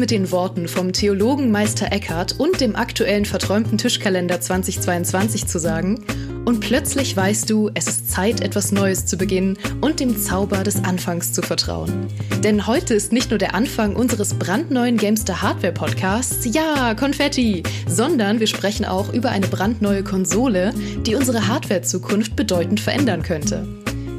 mit den Worten vom Theologen Meister Eckhart und dem aktuellen verträumten Tischkalender 2022 zu sagen, und plötzlich weißt du, es ist Zeit, etwas Neues zu beginnen und dem Zauber des Anfangs zu vertrauen. Denn heute ist nicht nur der Anfang unseres brandneuen Gamester Hardware Podcasts, ja, Konfetti, sondern wir sprechen auch über eine brandneue Konsole, die unsere Hardware-Zukunft bedeutend verändern könnte.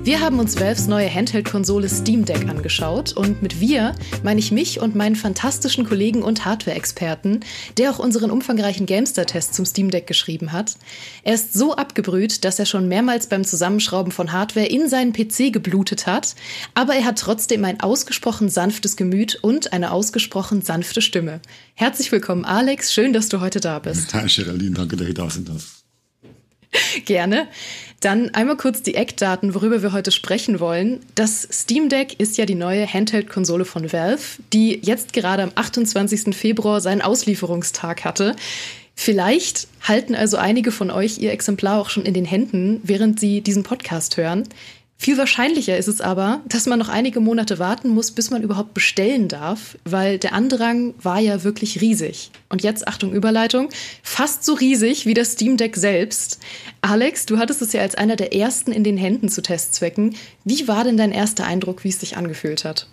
Wir haben uns Valves neue Handheld-Konsole Steam Deck angeschaut und mit wir meine ich mich und meinen fantastischen Kollegen und Hardware-Experten, der auch unseren umfangreichen Gamester-Test zum Steam Deck geschrieben hat. Er ist so abgebrüht, dass er schon mehrmals beim Zusammenschrauben von Hardware in seinen PC geblutet hat, aber er hat trotzdem ein ausgesprochen sanftes Gemüt und eine ausgesprochen sanfte Stimme. Herzlich willkommen, Alex. Schön, dass du heute da bist. Hi, Geraldine. Danke, dass ich da sein darf. Gerne. Dann einmal kurz die Eckdaten, worüber wir heute sprechen wollen. Das Steam Deck ist ja die neue Handheld-Konsole von Valve, die jetzt gerade am 28. Februar seinen Auslieferungstag hatte. Vielleicht halten also einige von euch ihr Exemplar auch schon in den Händen, während sie diesen Podcast hören. Viel wahrscheinlicher ist es aber, dass man noch einige Monate warten muss, bis man überhaupt bestellen darf, weil der Andrang war ja wirklich riesig. Und jetzt, Achtung, Überleitung, fast so riesig wie das Steam Deck selbst. Alex, du hattest es ja als einer der ersten in den Händen zu Testzwecken. Wie war denn dein erster Eindruck, wie es sich angefühlt hat?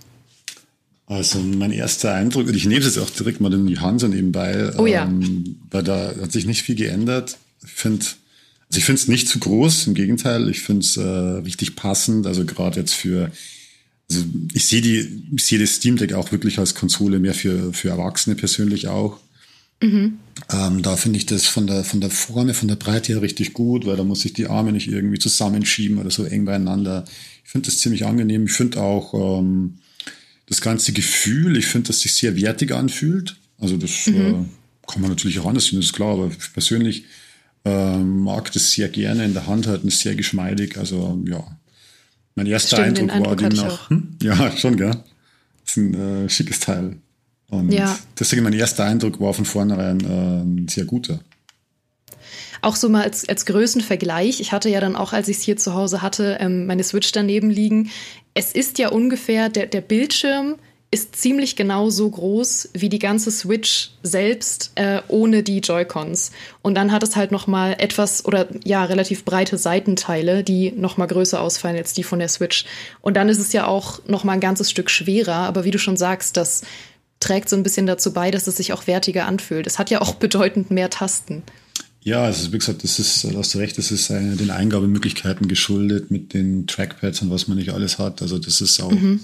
Also mein erster Eindruck, und ich nehme es jetzt auch direkt mal in die Hand so nebenbei, oh ja. ähm, weil da hat sich nicht viel geändert. Ich finde, also ich finde es nicht zu groß, im Gegenteil, ich finde es äh, richtig passend. Also gerade jetzt für, also ich sehe die, ich sehe das Steam Deck auch wirklich als Konsole mehr für, für Erwachsene persönlich auch. Mhm. Ähm, da finde ich das von der, von der Form, von der Breite her richtig gut, weil da muss ich die Arme nicht irgendwie zusammenschieben oder so eng beieinander. Ich finde das ziemlich angenehm. Ich finde auch ähm, das ganze Gefühl, ich finde, dass sich sehr wertig anfühlt. Also das mhm. äh, kann man natürlich auch anders sehen, das ist klar, aber persönlich ähm, mag das sehr gerne in der Hand halten, ist sehr geschmeidig. Also ja, mein erster Stimmt, Eindruck, Eindruck war demnach, hm? ja, schon, gell? Das ist ein äh, schickes Teil. Und ja. deswegen mein erster Eindruck war von vornherein äh, ein sehr guter. Auch so mal als, als Größenvergleich. Ich hatte ja dann auch, als ich es hier zu Hause hatte, ähm, meine Switch daneben liegen. Es ist ja ungefähr der, der Bildschirm ist ziemlich genau so groß wie die ganze Switch selbst äh, ohne die Joy-Cons. Und dann hat es halt noch mal etwas oder ja relativ breite Seitenteile, die noch mal größer ausfallen als die von der Switch. Und dann ist es ja auch noch mal ein ganzes Stück schwerer. Aber wie du schon sagst, das trägt so ein bisschen dazu bei, dass es sich auch wertiger anfühlt. Es hat ja auch bedeutend mehr Tasten. Ja, also wie gesagt, das ist, da hast du recht, das ist äh, den Eingabemöglichkeiten geschuldet mit den Trackpads und was man nicht alles hat. Also das ist auch mhm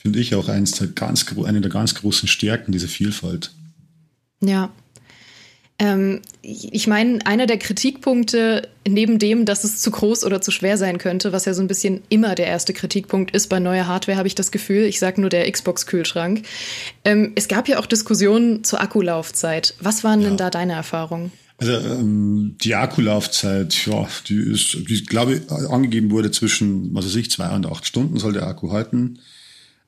finde ich auch eins der ganz, eine der ganz großen Stärken, diese Vielfalt. Ja. Ähm, ich meine, einer der Kritikpunkte, neben dem, dass es zu groß oder zu schwer sein könnte, was ja so ein bisschen immer der erste Kritikpunkt ist bei neuer Hardware, habe ich das Gefühl. Ich sage nur der Xbox-Kühlschrank. Ähm, es gab ja auch Diskussionen zur Akkulaufzeit. Was waren ja. denn da deine Erfahrungen? Also ähm, die Akkulaufzeit, ja, die ist, die glaube ich, angegeben wurde zwischen, was weiß ich, zwei und acht Stunden soll der Akku halten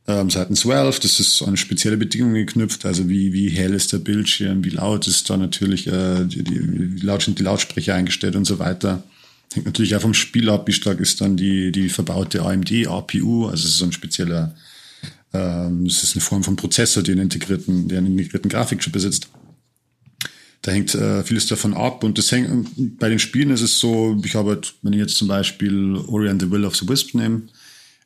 ähm, seitens Valve. Das ist an spezielle Bedingungen geknüpft, also wie, wie hell ist der Bildschirm, wie laut ist da natürlich äh, die, die, wie laut sind die Lautsprecher eingestellt und so weiter. Hängt natürlich auch vom Spiel ab, wie stark ist dann die, die verbaute AMD APU, also es ist so ein spezieller, ähm, es ist eine Form von Prozessor, einen integrierten, der einen integrierten Grafikchip besitzt. Da hängt äh, vieles davon ab und das hängt, bei den Spielen ist es so, ich habe, halt, wenn ich jetzt zum Beispiel Ori and the Will of the Wisp nehme,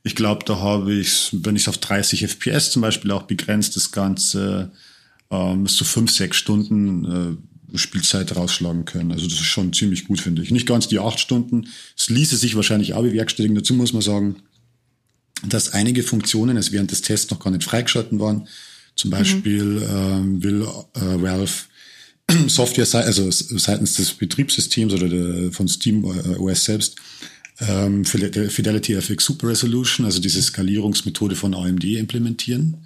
ich glaube, da habe ich, wenn ich es auf 30 FPS zum Beispiel auch begrenzt, das Ganze ähm, bis zu fünf, sechs Stunden äh, Spielzeit rausschlagen können. Also das ist schon ziemlich gut, finde ich. Nicht ganz die acht Stunden. Es ließe sich wahrscheinlich auch bewerkstelligen. Dazu muss man sagen, dass einige Funktionen es während des Tests noch gar nicht freigeschalten waren. Zum Beispiel mhm. ähm, will äh, Valve Software, also seitens des Betriebssystems oder der, von Steam äh, OS selbst, ähm, Fidelity FX Super Resolution, also diese Skalierungsmethode von AMD implementieren.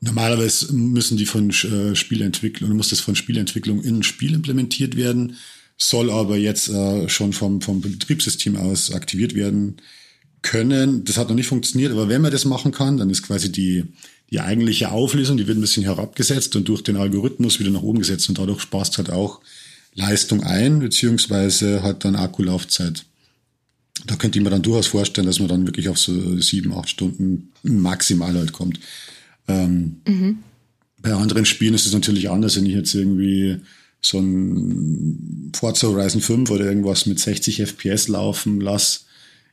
Normalerweise müssen die von äh, Spielentwicklung, muss das von Spielentwicklung in ein Spiel implementiert werden, soll aber jetzt äh, schon vom, vom Betriebssystem aus aktiviert werden können. Das hat noch nicht funktioniert, aber wenn man das machen kann, dann ist quasi die, die eigentliche Auflösung, die wird ein bisschen herabgesetzt und durch den Algorithmus wieder nach oben gesetzt und dadurch sparst halt auch Leistung ein, beziehungsweise hat dann Akkulaufzeit da könnte ich mir dann durchaus vorstellen, dass man dann wirklich auf so sieben, acht Stunden maximal halt kommt. Ähm, mhm. Bei anderen Spielen ist es natürlich anders, wenn ich jetzt irgendwie so ein Forza Horizon 5 oder irgendwas mit 60 FPS laufen lasse.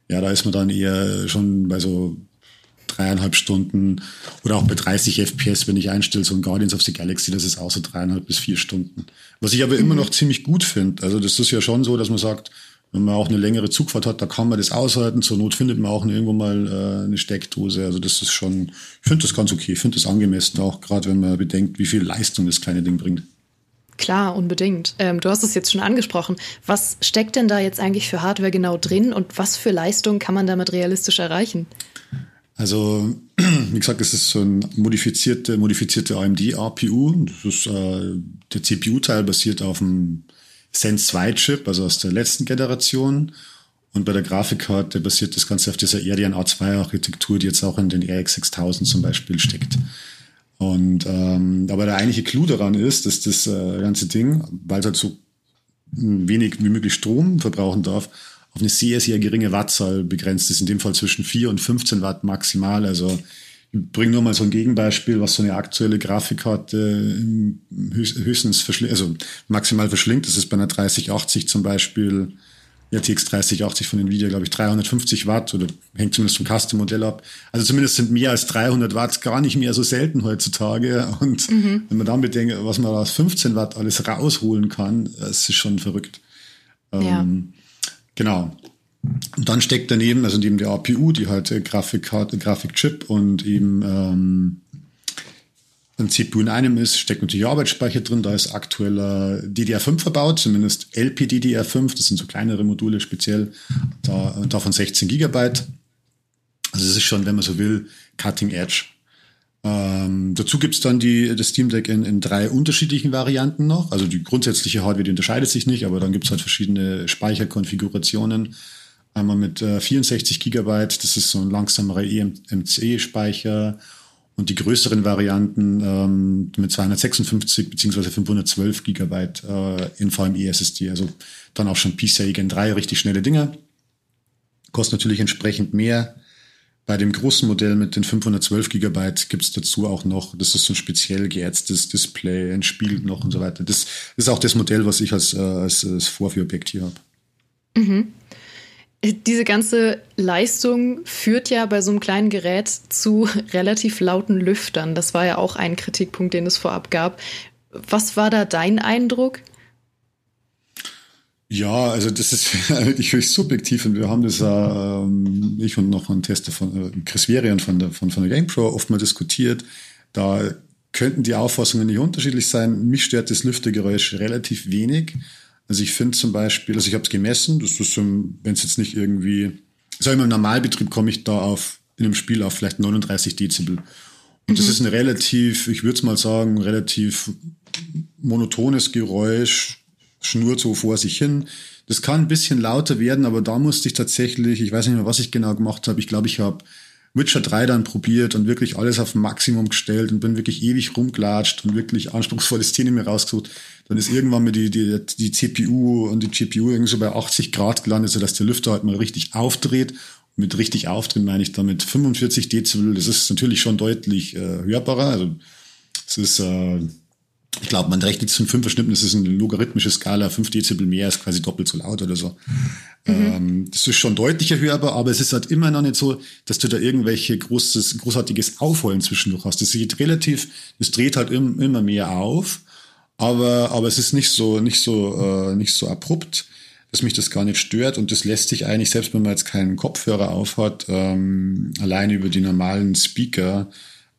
Ja, da ist man dann eher schon bei so dreieinhalb Stunden oder auch bei 30 FPS, wenn ich einstelle, so ein Guardians of the Galaxy, das ist auch so dreieinhalb bis vier Stunden. Was ich aber mhm. immer noch ziemlich gut finde. Also das ist ja schon so, dass man sagt, wenn man auch eine längere Zugfahrt hat, da kann man das aushalten. Zur Not findet man auch irgendwo mal äh, eine Steckdose. Also das ist schon, ich finde das ganz okay, ich finde das angemessen, auch gerade wenn man bedenkt, wie viel Leistung das kleine Ding bringt. Klar, unbedingt. Ähm, du hast es jetzt schon angesprochen. Was steckt denn da jetzt eigentlich für Hardware genau drin und was für Leistung kann man damit realistisch erreichen? Also, wie gesagt, es ist so ein modifizierte, modifizierte AMD-APU. Das ist, äh, der CPU-Teil basiert auf dem Sense 2 Chip, also aus der letzten Generation. Und bei der Grafikkarte basiert das Ganze auf dieser Radeon A2 Architektur, die jetzt auch in den RX 6000 zum Beispiel steckt. Und ähm, aber der eigentliche Clou daran ist, dass das äh, ganze Ding, weil es halt so wenig wie möglich Strom verbrauchen darf, auf eine sehr, sehr geringe Wattzahl begrenzt ist, in dem Fall zwischen 4 und 15 Watt maximal. Also bringe nur mal so ein Gegenbeispiel, was so eine aktuelle Grafikkarte höchstens verschlingt, also maximal verschlingt. Das ist bei einer 3080 zum Beispiel, RTX 3080 von Nvidia, glaube ich, 350 Watt oder hängt zumindest vom Custom-Modell ab. Also zumindest sind mehr als 300 Watt gar nicht mehr so selten heutzutage. Und mhm. wenn man dann bedenkt, was man aus 15 Watt alles rausholen kann, das ist schon verrückt. Ja. Ähm, Genau. Und dann steckt daneben, also neben der APU, die halt äh, Grafikkarte, Grafikchip und eben ähm, ein CPU in einem ist, steckt natürlich Arbeitsspeicher drin. Da ist aktueller DDR5 verbaut, zumindest LPDDR5. Das sind so kleinere Module speziell. Da, davon 16 Gigabyte. Also es ist schon, wenn man so will, Cutting Edge. Ähm, dazu gibt's dann die, das Steam Deck in, in drei unterschiedlichen Varianten noch. Also die grundsätzliche Hardware, die unterscheidet sich nicht, aber dann gibt's halt verschiedene Speicherkonfigurationen. Einmal mit äh, 64 Gigabyte, das ist so ein langsamerer EMC-Speicher. Und die größeren Varianten ähm, mit 256 beziehungsweise 512 Gigabyte äh, in VME SSD. Also dann auch schon PCIe Gen 3, richtig schnelle Dinger. Kostet natürlich entsprechend mehr. Bei dem großen Modell mit den 512 Gigabyte gibt's dazu auch noch, das ist so ein speziell geätztes Display, ein Spiel noch und so weiter. Das ist auch das Modell, was ich als, äh, als, als Vorführobjekt hier habe. Mhm. Diese ganze Leistung führt ja bei so einem kleinen Gerät zu relativ lauten Lüftern. Das war ja auch ein Kritikpunkt, den es vorab gab. Was war da dein Eindruck? Ja, also das ist eigentlich höchst subjektiv und wir haben das, äh, ich und noch ein Tester von äh, Chris Verian von der, von, von der GamePro oft mal diskutiert. Da könnten die Auffassungen nicht unterschiedlich sein. Mich stört das Lüftergeräusch relativ wenig. Also ich finde zum Beispiel, also ich habe es gemessen, das ist, wenn es jetzt nicht irgendwie, sag ich mal, im Normalbetrieb komme ich da auf, in einem Spiel auf vielleicht 39 Dezibel. Und mhm. das ist ein relativ, ich würde es mal sagen, relativ monotones Geräusch, schnurrt so vor sich hin. Das kann ein bisschen lauter werden, aber da musste ich tatsächlich, ich weiß nicht mehr, was ich genau gemacht habe. Ich glaube, ich habe Witcher 3 dann probiert und wirklich alles auf Maximum gestellt und bin wirklich ewig rumgelatscht und wirklich anspruchsvolle Szenen mir rausgesucht. Dann ist irgendwann mal die, die, die CPU und die GPU irgendwie so bei 80 Grad gelandet, sodass der Lüfter halt mal richtig aufdreht. Und mit richtig aufdrehen meine ich damit 45 Dezibel. Das ist natürlich schon deutlich äh, hörbarer. Also es ist äh, ich glaube, man rechnet zum Fünfer-Schnippen, das ist eine logarithmische Skala, 5 Dezibel mehr ist quasi doppelt so laut oder so. Mhm. Ähm, das ist schon deutlicher hörbar, aber es ist halt immer noch nicht so, dass du da irgendwelche großes, großartiges Aufholen zwischendurch hast. Das geht relativ, es dreht halt im, immer mehr auf, aber, aber es ist nicht so, nicht so, äh, nicht so abrupt, dass mich das gar nicht stört und das lässt sich eigentlich, selbst wenn man jetzt keinen Kopfhörer aufhat, ähm, allein über die normalen Speaker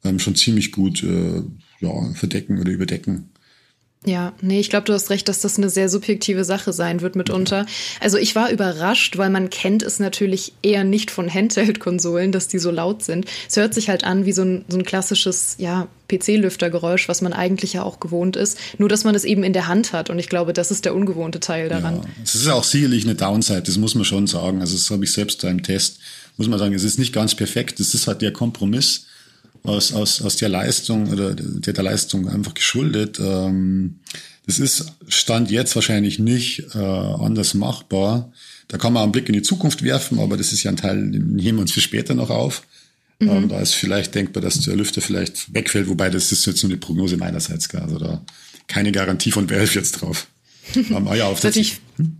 ähm, schon ziemlich gut äh, ja, verdecken oder überdecken. Ja, nee, ich glaube, du hast recht, dass das eine sehr subjektive Sache sein wird mitunter. Also ich war überrascht, weil man kennt es natürlich eher nicht von Handheld-Konsolen, dass die so laut sind. Es hört sich halt an wie so ein, so ein klassisches, ja, PC-Lüftergeräusch, was man eigentlich ja auch gewohnt ist. Nur, dass man es eben in der Hand hat. Und ich glaube, das ist der ungewohnte Teil daran. Ja, es ist auch sicherlich eine Downside, das muss man schon sagen. Also das habe ich selbst da im Test, muss man sagen, es ist nicht ganz perfekt. Es ist halt der Kompromiss aus, aus, aus der Leistung oder der, der Leistung einfach geschuldet. Ähm, das ist Stand jetzt wahrscheinlich nicht äh, anders machbar. Da kann man einen Blick in die Zukunft werfen, aber das ist ja ein Teil, den nehmen wir uns für später noch auf. Mhm. Ähm, da ist vielleicht denkbar, dass der Lüfter vielleicht wegfällt, wobei das ist jetzt nur eine Prognose meinerseits. Also da keine Garantie von Valve jetzt drauf. ähm, ah ja, auf natürlich, hm?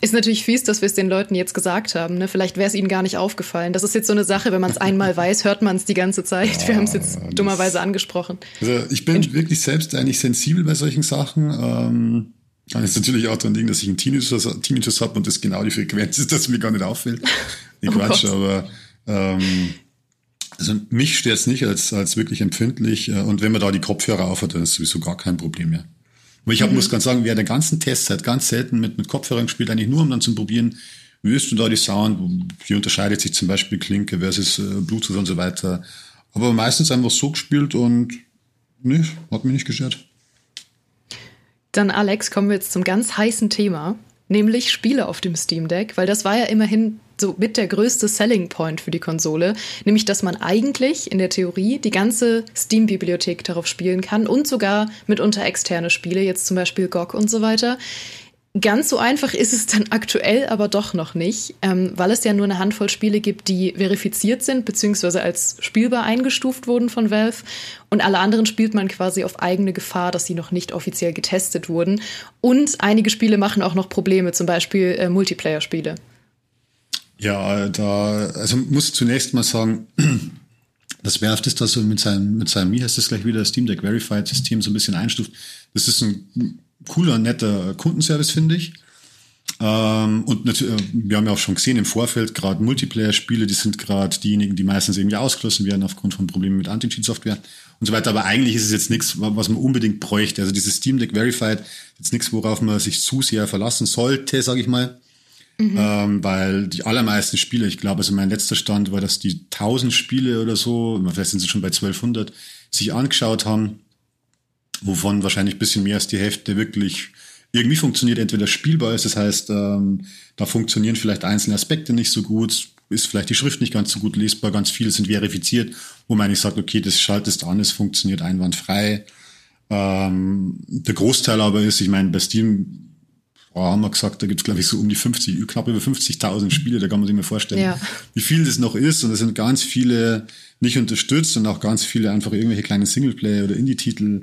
Ist natürlich fies, dass wir es den Leuten jetzt gesagt haben. Ne? Vielleicht wäre es ihnen gar nicht aufgefallen. Das ist jetzt so eine Sache, wenn man es einmal weiß, hört man es die ganze Zeit. Ja, wir haben es jetzt dummerweise angesprochen. Also ich bin In wirklich selbst eigentlich sensibel bei solchen Sachen. Ähm, kann jetzt natürlich auch daran liegen, dass ich einen Tinnitus, Tinnitus habe und das genau die Frequenz ist, dass mir gar nicht auffällt. Nee, oh Quatsch, Gott. aber ähm, also mich stört es nicht als, als wirklich empfindlich. Äh, und wenn man da die Kopfhörer aufhat, dann ist sowieso gar kein Problem mehr. Aber ich hab, mhm. muss ganz sagen, während der ganzen Testzeit ganz selten mit, mit Kopfhörern gespielt, eigentlich nur um dann zu probieren, wie ist denn da die Sound, wie unterscheidet sich zum Beispiel Klinke versus äh, Bluetooth und so weiter. Aber meistens einfach so gespielt und ne, hat mich nicht gestört. Dann Alex, kommen wir jetzt zum ganz heißen Thema, nämlich Spiele auf dem Steam Deck, weil das war ja immerhin so mit der größte Selling Point für die Konsole, nämlich dass man eigentlich in der Theorie die ganze Steam-Bibliothek darauf spielen kann und sogar mitunter externe Spiele, jetzt zum Beispiel GOG und so weiter. Ganz so einfach ist es dann aktuell aber doch noch nicht, ähm, weil es ja nur eine Handvoll Spiele gibt, die verifiziert sind bzw. als spielbar eingestuft wurden von Valve und alle anderen spielt man quasi auf eigene Gefahr, dass sie noch nicht offiziell getestet wurden. Und einige Spiele machen auch noch Probleme, zum Beispiel äh, Multiplayer-Spiele. Ja, da, also muss zunächst mal sagen, das Werft ist das so mit seinem, mit seinem, wie heißt das gleich wieder, Steam Deck Verified System so ein bisschen einstuft. Das ist ein cooler, netter Kundenservice, finde ich. Ähm, und natürlich, wir haben ja auch schon gesehen im Vorfeld, gerade Multiplayer-Spiele, die sind gerade diejenigen, die meistens irgendwie ausgeschlossen werden aufgrund von Problemen mit Anti-Cheat-Software und so weiter. Aber eigentlich ist es jetzt nichts, was man unbedingt bräuchte. Also dieses Steam Deck Verified, jetzt nichts, worauf man sich zu sehr verlassen sollte, sage ich mal. Mhm. Ähm, weil die allermeisten Spiele, ich glaube, also mein letzter Stand war, dass die 1000 Spiele oder so, vielleicht sind sie schon bei 1200, sich angeschaut haben, wovon wahrscheinlich ein bisschen mehr als die Hälfte wirklich irgendwie funktioniert, entweder spielbar ist, das heißt, ähm, da funktionieren vielleicht einzelne Aspekte nicht so gut, ist vielleicht die Schrift nicht ganz so gut lesbar, ganz viele sind verifiziert, wo man eigentlich sagt, okay, das schaltest an, es funktioniert einwandfrei. Ähm, der Großteil aber ist, ich meine, bei Steam oh, haben wir gesagt, da gibt es, glaube ich, so um die 50, knapp über 50.000 Spiele, da kann man sich mal vorstellen, ja. wie viel das noch ist. Und es sind ganz viele nicht unterstützt und auch ganz viele einfach irgendwelche kleinen Singleplayer oder Indie-Titel,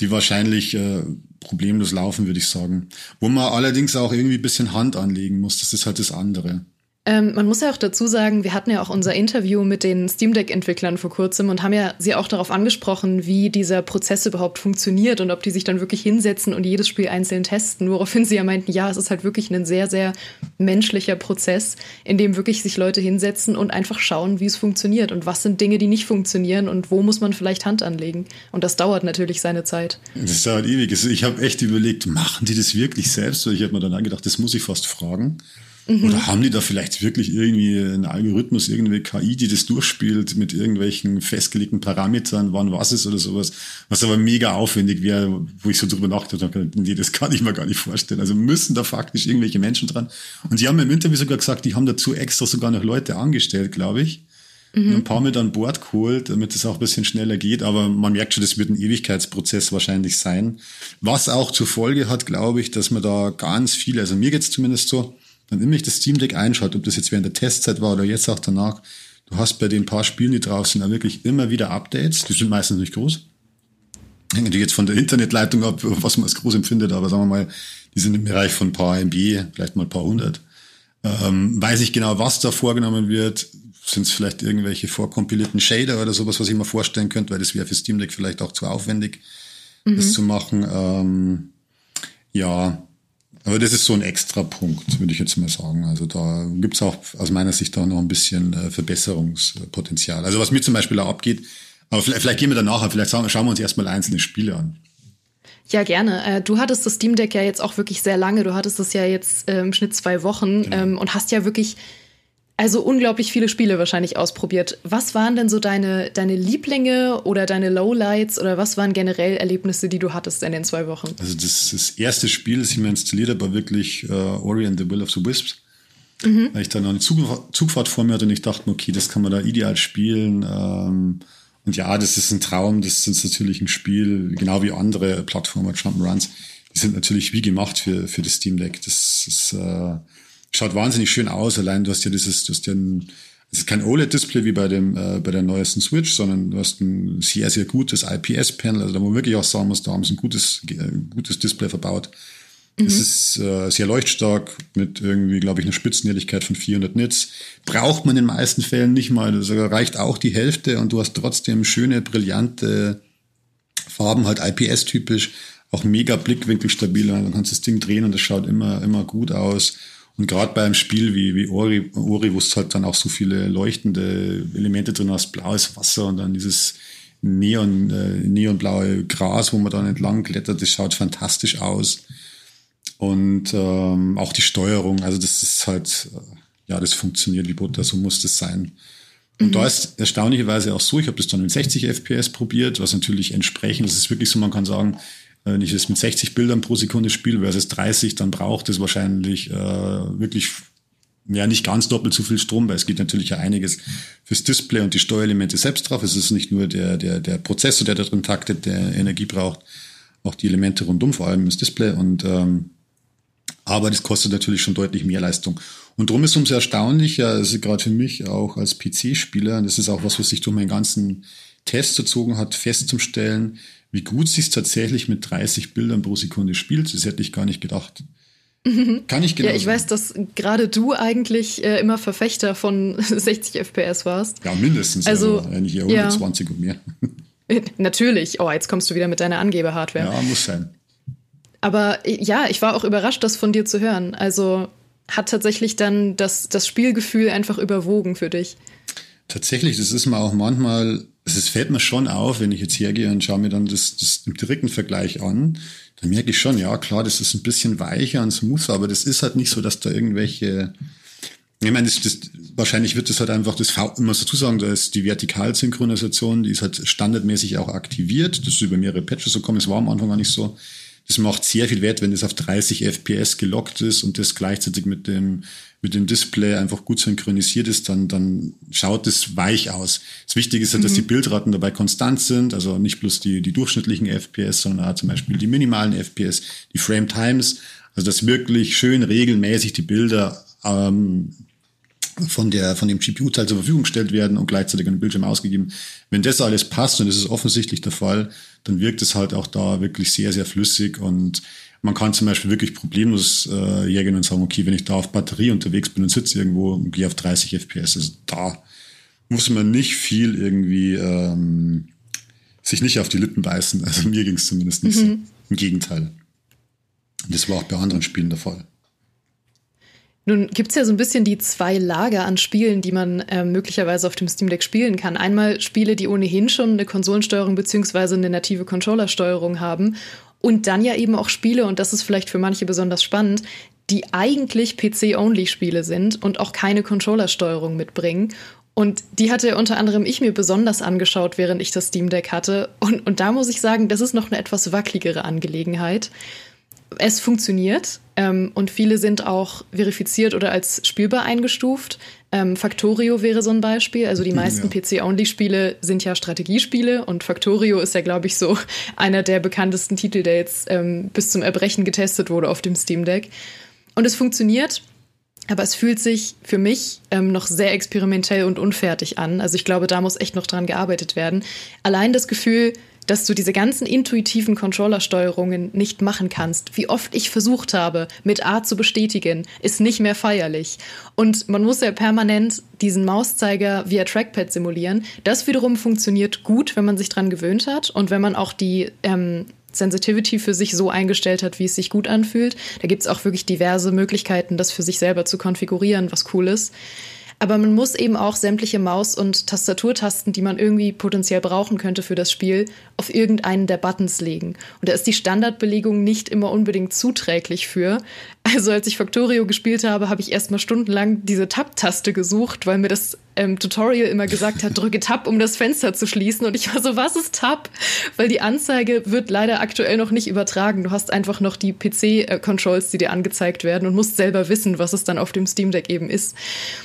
die wahrscheinlich äh, problemlos laufen, würde ich sagen. Wo man allerdings auch irgendwie ein bisschen Hand anlegen muss, das ist halt das andere. Ähm, man muss ja auch dazu sagen, wir hatten ja auch unser Interview mit den Steam Deck-Entwicklern vor kurzem und haben ja sie auch darauf angesprochen, wie dieser Prozess überhaupt funktioniert und ob die sich dann wirklich hinsetzen und jedes Spiel einzeln testen. Woraufhin sie ja meinten, ja, es ist halt wirklich ein sehr, sehr menschlicher Prozess, in dem wirklich sich Leute hinsetzen und einfach schauen, wie es funktioniert und was sind Dinge, die nicht funktionieren und wo muss man vielleicht Hand anlegen. Und das dauert natürlich seine Zeit. Das dauert ewig. Ich habe echt überlegt, machen die das wirklich selbst? Ich habe mir dann angedacht, das muss ich fast fragen. Mhm. Oder haben die da vielleicht wirklich irgendwie einen Algorithmus, irgendeine KI, die das durchspielt mit irgendwelchen festgelegten Parametern, wann was ist oder sowas, was aber mega aufwendig wäre, wo ich so drüber nachgedacht habe, nee, das kann ich mir gar nicht vorstellen. Also müssen da faktisch irgendwelche Menschen dran. Und die haben im Interview sogar gesagt, die haben dazu extra sogar noch Leute angestellt, glaube ich. Mhm. Ein paar mit an Bord geholt, damit es auch ein bisschen schneller geht. Aber man merkt schon, das wird ein Ewigkeitsprozess wahrscheinlich sein. Was auch zur Folge hat, glaube ich, dass man da ganz viele, also mir geht's zumindest so, dann immer ich das Steam Deck einschaut, ob das jetzt während der Testzeit war oder jetzt auch danach, du hast bei den paar Spielen, die draußen sind, wirklich immer wieder Updates. Die sind meistens nicht groß. Hängen natürlich jetzt von der Internetleitung ab, was man als groß empfindet, aber sagen wir mal, die sind im Bereich von ein paar MB, vielleicht mal ein paar hundert. Ähm, weiß ich genau, was da vorgenommen wird. Sind es vielleicht irgendwelche vorkompilierten Shader oder sowas, was ich mir vorstellen könnte, weil das wäre für Steam Deck vielleicht auch zu aufwendig, mhm. das zu machen. Ähm, ja, aber das ist so ein extra Punkt, würde ich jetzt mal sagen. Also da gibt's auch aus meiner Sicht da noch ein bisschen äh, Verbesserungspotenzial. Also was mir zum Beispiel auch abgeht, aber vielleicht, vielleicht gehen wir da nachher, vielleicht schauen wir uns erstmal einzelne Spiele an. Ja, gerne. Äh, du hattest das Steam Deck ja jetzt auch wirklich sehr lange. Du hattest es ja jetzt im Schnitt zwei Wochen genau. ähm, und hast ja wirklich also unglaublich viele Spiele wahrscheinlich ausprobiert. Was waren denn so deine, deine Lieblinge oder deine Lowlights oder was waren generell Erlebnisse, die du hattest in den zwei Wochen? Also das, das erste Spiel, das ich mir installiert habe, war wirklich uh, Ori and the Will of the Wisps. Mhm. Weil ich dann noch eine Zug, Zugfahrt vor mir hatte und ich dachte, okay, das kann man da ideal spielen. Ähm, und ja, das ist ein Traum, das ist natürlich ein Spiel, genau wie andere Plattformen, Jump'n'Runs, die sind natürlich wie gemacht für, für das Steam Deck. Das ist... Äh, schaut wahnsinnig schön aus. Allein du hast ja dieses, du hast ja ein, es ist kein OLED-Display wie bei dem äh, bei der neuesten Switch, sondern du hast ein sehr sehr gutes IPS-Panel, also da wo man wirklich auch sagen muss, da haben sie ein gutes äh, gutes Display verbaut. Mhm. Es ist äh, sehr leuchtstark mit irgendwie, glaube ich, einer Spitzenhelligkeit von 400 Nits. Braucht man in den meisten Fällen nicht mal. Das reicht auch die Hälfte und du hast trotzdem schöne, brillante Farben, halt IPS-typisch, auch mega Blickwinkel stabil. Dann kannst du das Ding drehen und das schaut immer, immer gut aus. Und gerade bei einem Spiel wie, wie Ori, Ori, wo es halt dann auch so viele leuchtende Elemente drin hast, blaues Wasser und dann dieses Neon, äh, neonblaue Gras, wo man dann entlang klettert, das schaut fantastisch aus. Und ähm, auch die Steuerung, also das ist halt, äh, ja, das funktioniert wie Butter, so muss das sein. Und mhm. da ist erstaunlicherweise auch so, ich habe das dann mit 60 FPS probiert, was natürlich entsprechend, das ist wirklich so, man kann sagen, wenn ich es mit 60 Bildern pro Sekunde spiele versus 30, dann braucht es wahrscheinlich äh, wirklich ja nicht ganz doppelt so viel Strom, weil es geht natürlich ja einiges fürs Display und die Steuerelemente selbst drauf. Es ist nicht nur der, der, der Prozessor, der da drin taktet, der Energie braucht, auch die Elemente rundum, vor allem das Display. Und ähm, aber das kostet natürlich schon deutlich mehr Leistung. Und darum ist es umso erstaunlicher, also gerade für mich auch als PC-Spieler, und das ist auch was, was sich durch meinen ganzen Test erzogen hat, festzustellen, wie gut sie es tatsächlich mit 30 Bildern pro Sekunde spielt. Das hätte ich gar nicht gedacht. Mhm. Kann ich genau. Ja, ich sagen. weiß, dass gerade du eigentlich äh, immer Verfechter von 60 FPS warst. Ja, mindestens. Also, also eigentlich eher 120 ja. und mehr. Natürlich. Oh, jetzt kommst du wieder mit deiner Angeber-Hardware. Ja, muss sein. Aber ja, ich war auch überrascht, das von dir zu hören. Also hat tatsächlich dann das, das Spielgefühl einfach überwogen für dich. Tatsächlich, das ist mir auch manchmal, es fällt mir schon auf, wenn ich jetzt hergehe und schaue mir dann das, das im direkten Vergleich an, dann merke ich schon, ja klar, das ist ein bisschen weicher und smoother, aber das ist halt nicht so, dass da irgendwelche, ich meine, das, das, wahrscheinlich wird das halt einfach das V, muss dazu sagen, da ist die Vertikalsynchronisation, die ist halt standardmäßig auch aktiviert, das ist über mehrere Patches so kommen, es war am Anfang gar nicht so. Das macht sehr viel Wert, wenn es auf 30 FPS gelockt ist und das gleichzeitig mit dem, mit dem Display einfach gut synchronisiert ist, dann, dann schaut es weich aus. Das Wichtige ist ja, dass die mhm. Bildraten dabei konstant sind, also nicht bloß die, die durchschnittlichen FPS, sondern auch zum Beispiel die minimalen FPS, die Frame Times, also dass wirklich schön regelmäßig die Bilder ähm, von der von dem GPU-Teil zur Verfügung gestellt werden und gleichzeitig ein Bildschirm ausgegeben. Wenn das alles passt und das ist offensichtlich der Fall, dann wirkt es halt auch da wirklich sehr sehr flüssig und man kann zum Beispiel wirklich problemlos äh, hergehen und sagen, okay, wenn ich da auf Batterie unterwegs bin und sitze irgendwo und gehe auf 30 FPS, also da muss man nicht viel irgendwie ähm, sich nicht auf die Lippen beißen. Also mir ging es zumindest nicht mhm. so. Im Gegenteil. Das war auch bei anderen Spielen der Fall. Nun gibt es ja so ein bisschen die zwei Lager an Spielen, die man äh, möglicherweise auf dem Steam Deck spielen kann. Einmal Spiele, die ohnehin schon eine Konsolensteuerung beziehungsweise eine native Controllersteuerung haben. Und dann ja eben auch Spiele, und das ist vielleicht für manche besonders spannend, die eigentlich PC-Only-Spiele sind und auch keine Controllersteuerung mitbringen. Und die hatte unter anderem ich mir besonders angeschaut, während ich das Steam Deck hatte. Und, und da muss ich sagen, das ist noch eine etwas wackeligere Angelegenheit es funktioniert ähm, und viele sind auch verifiziert oder als spielbar eingestuft. Ähm, Factorio wäre so ein Beispiel. Also die meisten ja. PC-Only-Spiele sind ja Strategiespiele und Factorio ist ja, glaube ich, so einer der bekanntesten Titel, der jetzt ähm, bis zum Erbrechen getestet wurde auf dem Steam Deck. Und es funktioniert. Aber es fühlt sich für mich ähm, noch sehr experimentell und unfertig an. Also ich glaube, da muss echt noch dran gearbeitet werden. Allein das Gefühl, dass du diese ganzen intuitiven Controllersteuerungen nicht machen kannst. Wie oft ich versucht habe, mit A zu bestätigen, ist nicht mehr feierlich. Und man muss ja permanent diesen Mauszeiger via Trackpad simulieren. Das wiederum funktioniert gut, wenn man sich dran gewöhnt hat und wenn man auch die ähm, Sensitivity für sich so eingestellt hat, wie es sich gut anfühlt. Da gibt es auch wirklich diverse Möglichkeiten, das für sich selber zu konfigurieren, was cool ist. Aber man muss eben auch sämtliche Maus- und Tastaturtasten, die man irgendwie potenziell brauchen könnte für das Spiel, auf irgendeinen der Buttons legen. Und da ist die Standardbelegung nicht immer unbedingt zuträglich für. Also als ich Factorio gespielt habe, habe ich erstmal stundenlang diese Tab-Taste gesucht, weil mir das ähm, Tutorial immer gesagt hat, drücke Tab, um das Fenster zu schließen. Und ich war so, was ist Tab? Weil die Anzeige wird leider aktuell noch nicht übertragen. Du hast einfach noch die PC-Controls, die dir angezeigt werden und musst selber wissen, was es dann auf dem Steam Deck eben ist.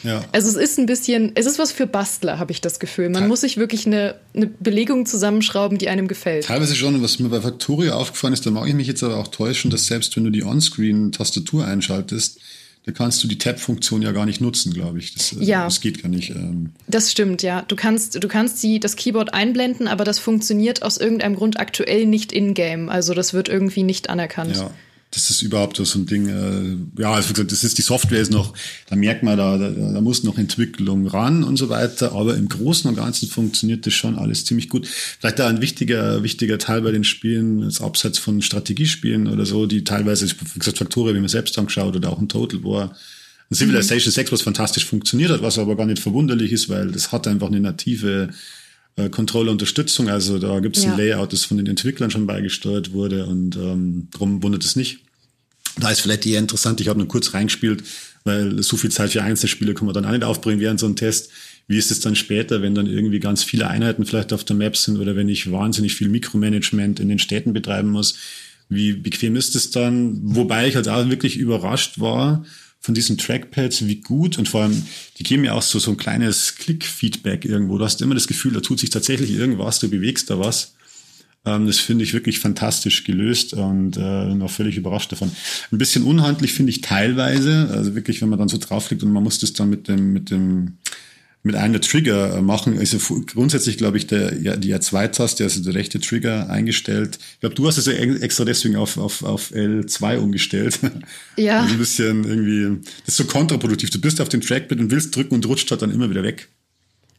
Ja. Also es ist ein bisschen, es ist was für Bastler, habe ich das Gefühl. Man Te muss sich wirklich eine, eine Belegung zusammenschrauben, die einem gefällt. Teilweise schon, was mir bei Factorio aufgefallen ist, da mag ich mich jetzt aber auch täuschen, dass selbst wenn du die Onscreen-Tastatur einschaltest, da kannst du die Tab-Funktion ja gar nicht nutzen, glaube ich. Das, äh, ja. das geht gar nicht. Ähm. Das stimmt, ja. Du kannst, du kannst die, das Keyboard einblenden, aber das funktioniert aus irgendeinem Grund aktuell nicht in-game. Also das wird irgendwie nicht anerkannt. Ja das ist überhaupt so ein Ding. Äh, ja, also wie gesagt, das ist die Software ist noch, da merkt man, da, da, da muss noch Entwicklung ran und so weiter. Aber im Großen und Ganzen funktioniert das schon alles ziemlich gut. Vielleicht da ein wichtiger, wichtiger Teil bei den Spielen, ist abseits von Strategiespielen oder so, die teilweise, wie gesagt, Faktoren, wie man selbst angeschaut oder auch ein Total War. Ein Civilization mhm. 6, was fantastisch funktioniert hat, was aber gar nicht verwunderlich ist, weil das hat einfach eine native äh, Controller-Unterstützung. Also da gibt es ja. ein Layout, das von den Entwicklern schon beigesteuert wurde und ähm, darum wundert es nicht. Da ist vielleicht eher interessant, ich habe nur kurz reingespielt, weil so viel Zeit für Einzelspiele kann man dann auch nicht aufbringen während so einem Test. Wie ist es dann später, wenn dann irgendwie ganz viele Einheiten vielleicht auf der Map sind oder wenn ich wahnsinnig viel Mikromanagement in den Städten betreiben muss? Wie bequem ist es dann? Wobei ich halt auch wirklich überrascht war, von diesen Trackpads, wie gut und vor allem, die geben ja auch so, so ein kleines Klick-Feedback irgendwo. Du hast immer das Gefühl, da tut sich tatsächlich irgendwas, du bewegst da was. Ähm, das finde ich wirklich fantastisch gelöst und äh, noch völlig überrascht davon. Ein bisschen unhandlich finde ich teilweise, also wirklich, wenn man dann so draufklickt und man muss das dann mit dem, mit dem mit einer Trigger äh, machen. Also grundsätzlich glaube ich, der, ja, die R2-Taste, also der rechte Trigger eingestellt. Ich glaube, du hast es ja extra deswegen auf, auf, auf L2 umgestellt. Ja. Also ein bisschen irgendwie, das ist so kontraproduktiv. Du bist auf dem Trackpad und willst drücken und rutscht halt dann immer wieder weg.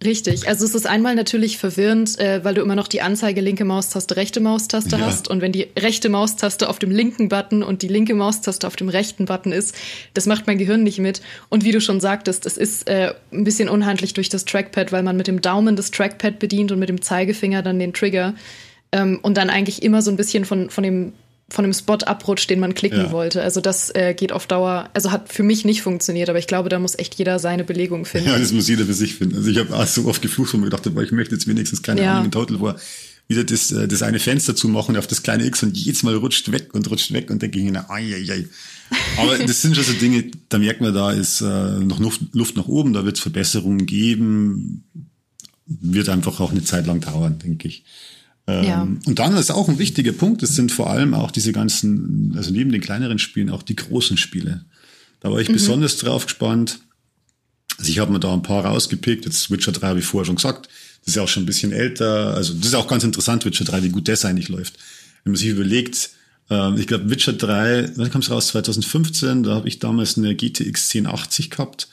Richtig. Also es ist einmal natürlich verwirrend, äh, weil du immer noch die Anzeige linke Maustaste, rechte Maustaste ja. hast. Und wenn die rechte Maustaste auf dem linken Button und die linke Maustaste auf dem rechten Button ist, das macht mein Gehirn nicht mit. Und wie du schon sagtest, es ist äh, ein bisschen unhandlich durch das Trackpad, weil man mit dem Daumen das Trackpad bedient und mit dem Zeigefinger dann den Trigger. Ähm, und dann eigentlich immer so ein bisschen von, von dem von dem Spot abrutscht, den man klicken ja. wollte. Also das äh, geht auf Dauer, also hat für mich nicht funktioniert, aber ich glaube, da muss echt jeder seine Belegung finden. Ja, das muss jeder für sich finden. Also ich habe so oft geflucht, wo mir gedacht habe, ich möchte jetzt wenigstens keine ja. Ahnung in Total War wieder das, äh, das eine Fenster zumachen auf das kleine X und jedes Mal rutscht weg und rutscht weg und denke ich mir, ai, ai, ai. Aber das sind schon so Dinge, da merkt man, da ist äh, noch Luft nach oben, da wird es Verbesserungen geben, wird einfach auch eine Zeit lang dauern, denke ich. Ähm, ja. Und dann ist auch ein wichtiger Punkt, es sind vor allem auch diese ganzen, also neben den kleineren Spielen auch die großen Spiele. Da war ich mhm. besonders drauf gespannt. Also ich habe mir da ein paar rausgepickt, jetzt Witcher 3 wie vorher schon gesagt, das ist ja auch schon ein bisschen älter, also das ist auch ganz interessant, Witcher 3, wie gut das eigentlich läuft. Wenn man sich überlegt, äh, ich glaube Witcher 3, wann kam es raus? 2015, da habe ich damals eine GTX 1080 gehabt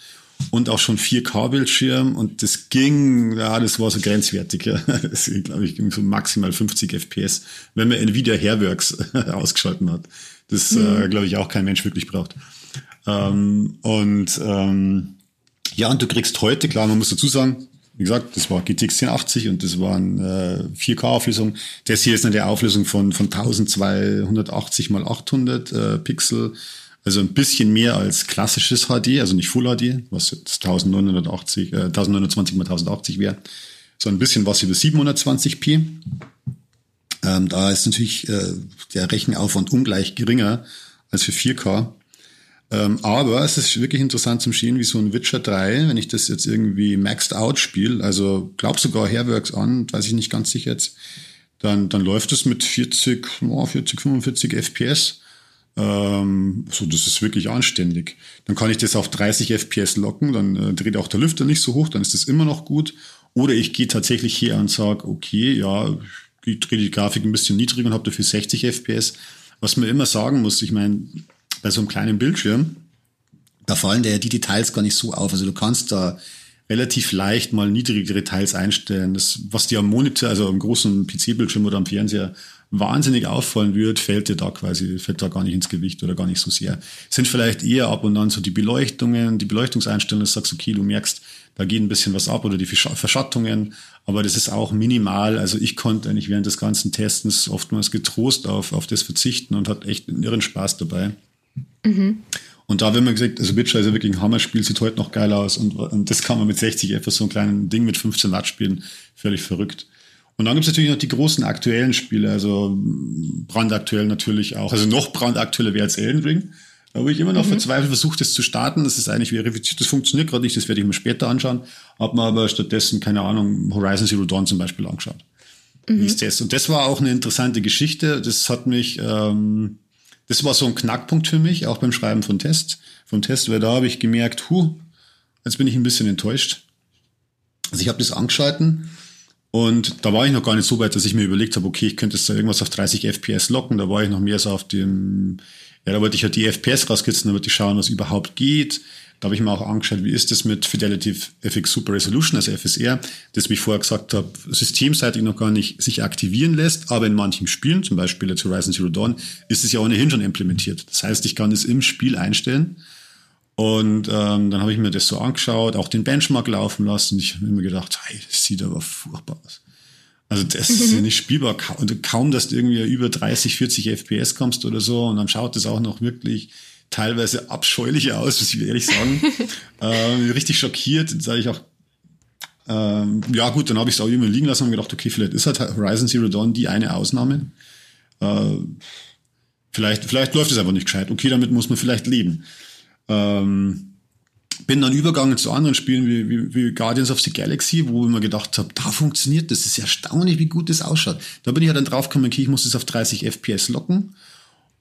und auch schon 4K-Bildschirm und das ging, ja, das war so grenzwertig, ja. Das glaube ich, ging so maximal 50 FPS, wenn man Nvidia Hairworks ausgeschalten hat. Das, äh, mhm. äh, glaube ich, auch kein Mensch wirklich braucht. Ähm, und ähm, ja, und du kriegst heute, klar, man muss dazu sagen, wie gesagt, das war GTX 1080 und das waren äh, 4K-Auflösung. Das hier ist eine Auflösung von, von 1280 mal 800 äh, Pixel also ein bisschen mehr als klassisches HD, also nicht Full HD, was jetzt 1980, äh, 1920 mal 1080 wäre, sondern ein bisschen was über 720p. Ähm, da ist natürlich äh, der Rechenaufwand ungleich geringer als für 4K. Ähm, aber es ist wirklich interessant zum Sehen, wie so ein Witcher 3, wenn ich das jetzt irgendwie maxed out spiele, also glaub sogar Hairworks an, weiß ich nicht ganz sicher jetzt, dann, dann läuft es mit 40, oh, 40, 45 FPS. Ähm, so, das ist wirklich anständig. Dann kann ich das auf 30 FPS locken, dann äh, dreht auch der Lüfter nicht so hoch, dann ist das immer noch gut. Oder ich gehe tatsächlich hier und sage, okay, ja, ich drehe die Grafik ein bisschen niedriger und habe dafür 60 FPS. Was man immer sagen muss, ich meine, bei so einem kleinen Bildschirm, da fallen dir ja die Details gar nicht so auf. Also du kannst da relativ leicht mal niedrigere Details einstellen. Das, was dir am Monitor, also am großen PC-Bildschirm oder am Fernseher wahnsinnig auffallen wird, fällt dir da quasi, fällt da gar nicht ins Gewicht oder gar nicht so sehr. Sind vielleicht eher ab und an so die Beleuchtungen, die Beleuchtungseinstellungen, dass du sagst, okay, du merkst, da geht ein bisschen was ab oder die Verschattungen, aber das ist auch minimal. Also ich konnte eigentlich während des ganzen Testens oftmals getrost auf, auf das verzichten und hat echt einen irren Spaß dabei. Mhm. Und da, wenn man gesagt, also Witcher ist ja wirklich ein Hammerspiel, sieht heute noch geil aus und, und das kann man mit 60 einfach so ein kleines Ding mit 15 Watt spielen, völlig verrückt. Und dann gibt's natürlich noch die großen aktuellen Spiele, also brandaktuell natürlich auch. Also noch brandaktueller wäre als Elden Ring. Da wo ich immer noch mhm. verzweifelt versuche, das zu starten. Das ist eigentlich verifiziert. Das funktioniert gerade nicht, das werde ich mir später anschauen. Hab mir aber stattdessen, keine Ahnung, Horizon Zero Dawn zum Beispiel angeschaut. Mhm. Wie ist das? Und das war auch eine interessante Geschichte. Das hat mich ähm, das war so ein Knackpunkt für mich, auch beim Schreiben von Test, vom Test, weil da habe ich gemerkt, hu, jetzt bin ich ein bisschen enttäuscht. Also ich habe das angeschalten und da war ich noch gar nicht so weit, dass ich mir überlegt habe, okay, ich könnte jetzt da irgendwas auf 30 FPS locken. Da war ich noch mehr so auf dem, ja, da wollte ich halt die FPS rauskitzeln, da wollte ich schauen, was überhaupt geht. Da habe ich mir auch angeschaut, wie ist das mit Fidelity FX Super Resolution, also FSR, das wie ich vorher gesagt habe, systemseitig noch gar nicht sich aktivieren lässt, aber in manchen Spielen, zum Beispiel jetzt Horizon Zero Dawn, ist es ja ohnehin schon implementiert. Das heißt, ich kann es im Spiel einstellen. Und ähm, dann habe ich mir das so angeschaut, auch den Benchmark laufen lassen. Ich habe immer gedacht, hey, das sieht aber furchtbar aus. Also das ist ja nicht spielbar. Und kaum, dass du irgendwie über 30, 40 FPS kommst oder so, und dann schaut das auch noch wirklich teilweise abscheulich aus, muss ich ehrlich sagen. ähm, richtig schockiert, sage ich auch. Ähm, ja gut, dann habe ich es auch immer liegen lassen und gedacht, okay, vielleicht ist halt Horizon Zero Dawn die eine Ausnahme. Äh, vielleicht, vielleicht läuft es aber nicht gescheit. Okay, damit muss man vielleicht leben. Ähm, bin dann übergegangen zu anderen Spielen wie, wie, wie Guardians of the Galaxy, wo ich mir gedacht habe, da funktioniert das. Das ist erstaunlich, wie gut das ausschaut. Da bin ich ja dann draufgekommen, okay, ich muss das auf 30 FPS locken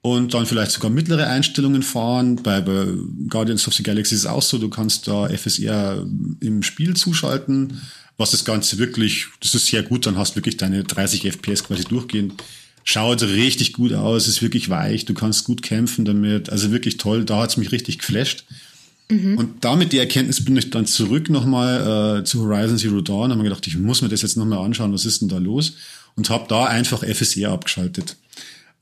und dann vielleicht sogar mittlere Einstellungen fahren. Bei, bei Guardians of the Galaxy ist es auch so, du kannst da FSR im Spiel zuschalten, was das Ganze wirklich, das ist sehr gut, dann hast du wirklich deine 30 FPS quasi durchgehen. Schaut richtig gut aus, ist wirklich weich, du kannst gut kämpfen damit, also wirklich toll, da hat's mich richtig geflasht. Mhm. Und damit die Erkenntnis bin ich dann zurück nochmal äh, zu Horizon Zero Dawn, habe mir gedacht, ich muss mir das jetzt nochmal anschauen, was ist denn da los? Und habe da einfach FSR abgeschaltet.